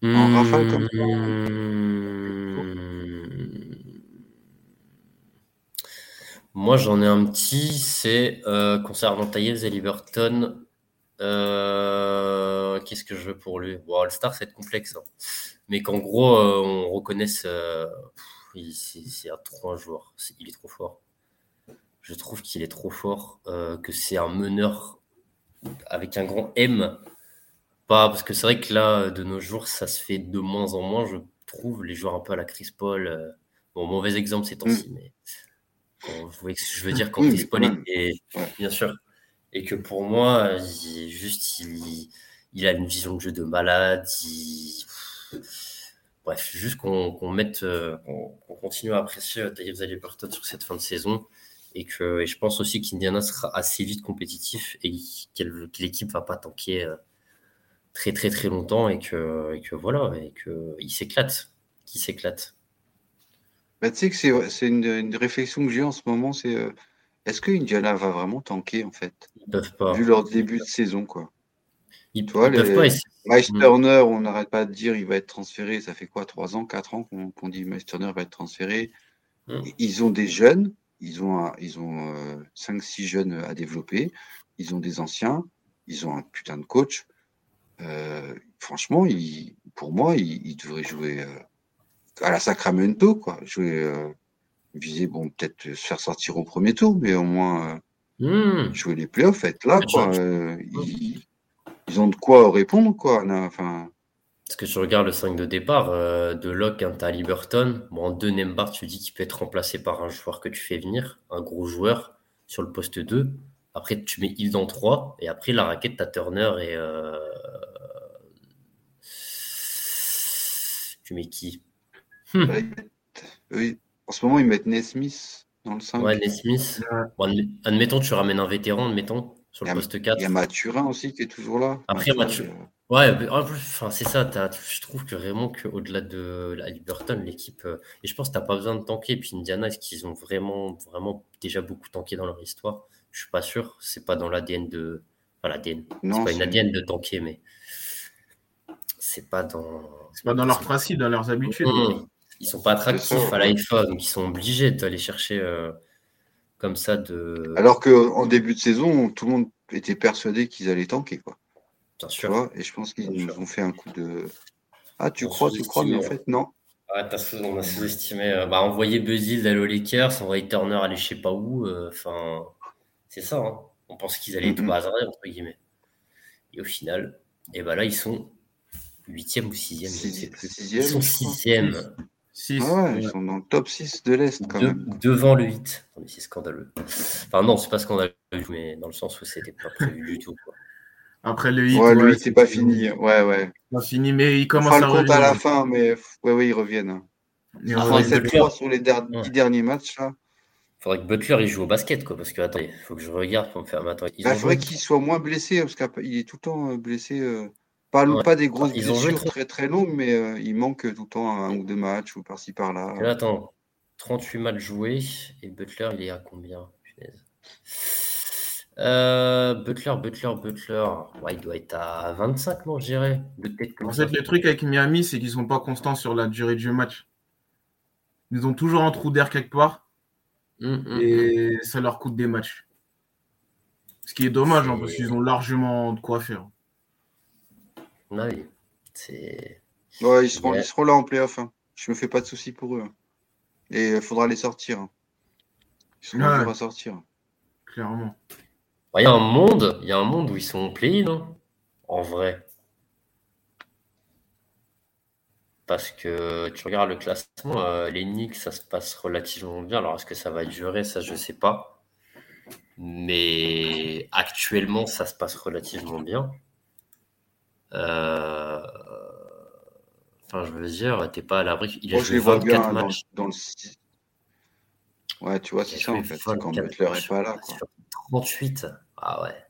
rafale comme ça Moi, j'en ai un petit, c'est euh, concernant Taïez et Liberton. Euh, Qu'est-ce que je veux pour lui? Bon, All-Star, c'est complexe. Hein mais qu'en gros, euh, on reconnaisse. Euh, c'est un trop joueur. il est trop fort. Je trouve qu'il est trop fort, que c'est un meneur avec un grand M. Pas, parce que c'est vrai que là, de nos jours, ça se fait de moins en moins, je trouve, les joueurs un peu à la Chris Paul. bon, mauvais exemple ces temps-ci, mm. mais vous voyez ce que je veux dire quand Chris Paul est, bien sûr. Et que pour moi, il, juste, il, il, a une vision de jeu de malade. Il, Bref, juste qu'on mette, euh, qu'on continue à apprécier Dave Halliburton sur cette fin de saison et que je pense aussi qu'Indiana sera assez vite compétitif et que l'équipe va pas tanker euh, très très très longtemps et que, et que voilà et que il s'éclate, qui s'éclate. Bah, tu sais que c'est une, réflexion que j'ai en ce moment, c'est euh, est-ce que Indiana va vraiment tanker en fait? Ils peuvent pas. Vu leur début de saison quoi. Ils, ne peuvent pas Miles mm. Turner, on n'arrête pas de dire il va être transféré. Ça fait quoi, 3 ans, 4 ans qu'on dit Miles Turner va être transféré? Mm. Ils ont des jeunes, ils ont, ils ont 5-6 euh, jeunes à développer. Ils ont des anciens, ils ont un putain de coach. Euh, franchement, il, pour moi, il, devrait jouer euh, à la Sacramento, quoi. Jouer, viser, bon, peut-être se faire sortir au premier tour, mais au moins mm. jouer les playoffs, être là, quoi. Ils ont de quoi répondre, quoi. Enfin... Parce que tu regardes le 5 de départ euh, de Locke, hein, tu as Liberton. Bon, en 2, Nembar, tu dis qu'il peut être remplacé par un joueur que tu fais venir, un gros joueur sur le poste 2. Après, tu mets Hilde en 3. Et après, la raquette, tu as Turner et. Euh... Tu mets qui? Hmm. Oui, en ce moment, ils mettent Nesmith dans le 5. Ouais, Nesmith. Bon, admettons, tu ramènes un vétéran, admettons sur le poste 4. Il y a Mathurin aussi qui est toujours là. Après, Mathurin, Ouais, en plus, enfin, c'est ça. t'as- je trouve que vraiment qu'au-delà de la Liberton, l'équipe. euh, et je pense que t'as pas besoin de tanker. Puis Indiana, est-ce qu'ils ont vraiment, vraiment déjà beaucoup tanké dans leur histoire? Je suis pas sûr. C'est pas dans l'ADN de. Enfin, l'ADN. C'est pas une ADN de tanker, mais c'est pas dans. C'est pas dans leur principe, dans leurs habitudes. Mmh. Ils sont pas attractifs à. FA, donc ils sont obligés d'aller chercher euh, comme ça de. Alors qu'en début de saison, tout le monde était persuadé qu'ils allaient tanker, quoi. Bien Tu sûr. vois Et je pense qu'ils nous ont fait un coup de. Ah, tu On crois, tu crois, mais en fait, non. Ouais, t'as sous- on a sous-estimé. euh, bah, envoyer Buzzil d'aller aux Lakers, envoyer Turner aller je sais pas où. euh, Enfin, c'est ça. hein. On pense qu'ils allaient tout Mhm. hasarder, entre guillemets. Et au final, et bah là, ils sont huitième ou sixième, je ne sais Six- plus. sixième, Ils sont sixième, Six. Ah ouais, ils sont dans le top 6 de l'Est, quand de- même. devant le 8. Non, mais c'est scandaleux. Enfin, non, c'est pas scandaleux, mais dans le sens où c'était pas prévu du tout. quoi. Après le hit, Ouais, lui, ouais, c'est pas fini. Ouais, ouais. pas fini, mais le à compte à la fin, mais ouais, ouais, ils reviennent. Il Ah, 37-3 sur les der- Ouais. 10 derniers matchs, là. Faudrait que Butler il joue au basket, quoi, parce que faut que je regarde pour me faire. attends, ils Il ont faudrait joué- qu'il soit moins blessé, parce qu'il est tout le temps euh, blessé. euh, Pas, Ouais. pas des grosses Ils blessures très très longues, mais euh, il manque tout le temps un ou deux matchs, ou par-ci par-là. Là, attends, 38 matchs joués, et Butler, il est à combien? Punaise. Euh, Butler, Butler, Butler. Ouais, il doit être à 25, non, je dirais. En fait, le truc avec Miami, c'est qu'ils sont pas constants sur la durée du match. Ils ont toujours un trou d'air quelque part hum, hum. et ça leur coûte des matchs. Ce qui est dommage, hein, parce qu'ils ont largement de quoi faire. Ah oui, c'est. Ouais, ils seront, Ouais. ils seront là en playoff. Hein. Je me fais pas de soucis pour eux. hein. Et il faudra les sortir. hein. Ils seront Ouais. à sortir. Clairement. Ouais, Il y a un monde, il y a un monde où ils sont en play non En vrai. Parce que tu regardes le classement, euh, les Knicks, ça se passe relativement bien. Alors, est-ce que ça va durer? Ça, je sais pas. Mais actuellement, ça se passe relativement bien. Euh, Enfin, je veux dire, t'es pas à l'abri. Il a Moi, je joué les vois 24 bien dans, matchs. dans le. six- Ouais, tu vois, c'est ça en joué fait. Quand 24 Butler est pas là. Quoi. sur 38. Ah ouais.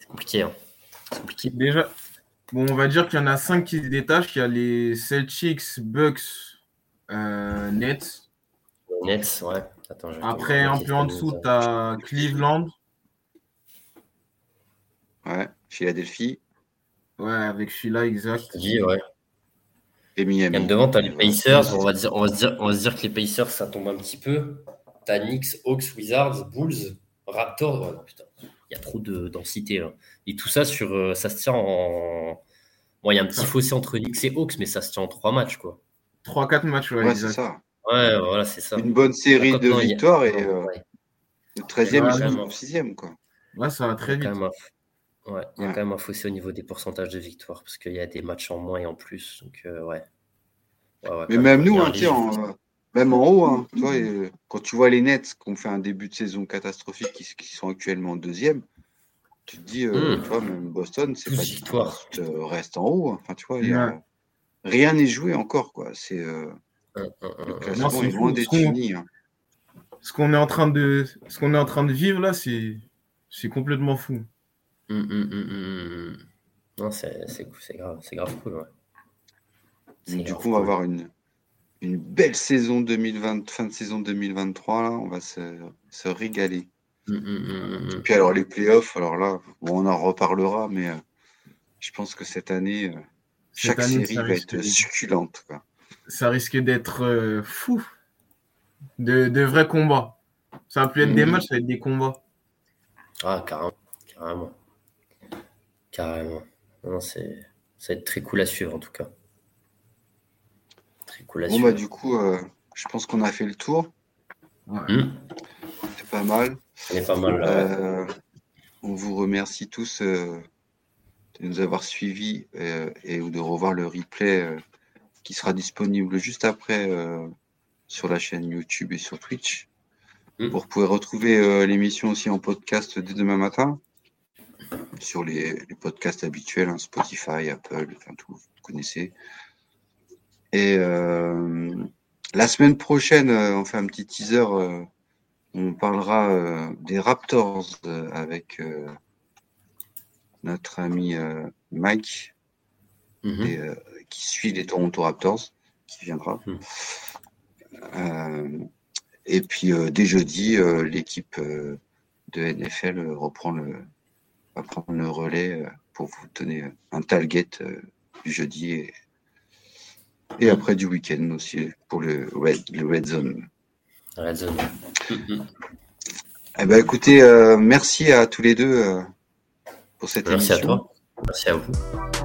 C'est compliqué, hein. C'est compliqué. Déjà, bon, on va dire qu'il y en a cinq qui se détachent. Il y a les Celtics, Bucks, euh, Nets. Nets, ouais. Attends, je vais Après, un peu en dessous, tu as Cleveland. Ouais, Philadelphie Ouais, avec Sheila, exact. Dis, ouais. et Miami. Même devant, t'as les Ouais, Pacers. On va, dire, on, va se dire, on va se dire que les Pacers, ça tombe un petit peu. T'as Knicks, Hawks, Wizards, Bulls, Raptors. Ouais, non, putain, il y a trop de densité. Là. Et tout ça, sur, euh, ça se tient en. Bon, il y a un petit fossé entre Knicks et Hawks, mais ça se tient en trois matchs, quoi. 3-4 matchs, ouais, Ouais, c'est ça. Ouais, voilà, c'est ça. Une bonne série de contre, non, il y a- victoires et euh, Ouais. le 13e, Ouais, ils sont vraiment. au 6e. Quoi. Ouais, ça va très vite. Ouais, il y a Ouais. quand même un fossé au niveau des pourcentages de victoires parce qu'il y a des matchs en moins et en plus. Donc, euh, ouais. Ouais, ouais, Mais même nous, hein, tu en, euh, même en haut, hein, tu vois, euh, quand tu vois les Nets qui ont fait un début de saison catastrophique, qui, qui sont actuellement deuxième, tu te dis, euh, Mm. tu vois, même Boston, c'est 12 pas dit victoires. reste, euh, reste en haut. hein. Enfin, tu vois, il y a- rien n'est joué encore, quoi. C'est euh, Un, un, un, le classement est loin d'être fini. hein. Ce qu'on est en train de, ce qu'on est en train de vivre là, c'est, c'est complètement fou. Hum, hum, hum. Non, c'est c'est cool, c'est grave, c'est grave cool, ouais. C'est du grave coup, on va avoir une, une belle saison 2020, fin de saison 2023. Là, on va se, se régaler. Hum. Puis alors les playoffs, alors là, bon, on en reparlera, mais euh, je pense que cette année, euh, Cette chaque année, série va risque- être succulente. Quoi. Ça risquait d'être euh, fou, de, de vrais combats. Ça va plus être des matchs, ça va être des combats. Ah, carrément, carrément. Carrément. Non, c'est ça va être très cool à suivre en tout cas. Très cool à Bon, suivre. bah, du coup, euh, je pense qu'on a fait le tour. C'est pas mal. on est pas mal là. ouais. Euh, on vous remercie tous euh, de nous avoir suivis et de revoir le replay euh, qui sera disponible juste après euh, sur la chaîne YouTube et sur Twitch. Mm. Vous pouvez retrouver euh, l'émission aussi en podcast dès demain matin sur les, les podcasts habituels, hein, Spotify, Apple, enfin tout, vous connaissez. Et euh, la semaine prochaine, euh, on fait un petit teaser. euh, on parlera des Raptors avec notre ami Mike, Mhm. et, qui suit les Toronto Raptors, qui viendra. Mhm. Euh, et puis euh, dès jeudi, euh, l'équipe de NFL reprend le, va prendre le relais euh, pour vous donner un target euh, du jeudi et, et après du week-end aussi pour le red, le red zone. Red Zone. Eh ben écoutez, euh, merci à tous les deux euh, pour cette Merci à émission. toi. Merci à vous.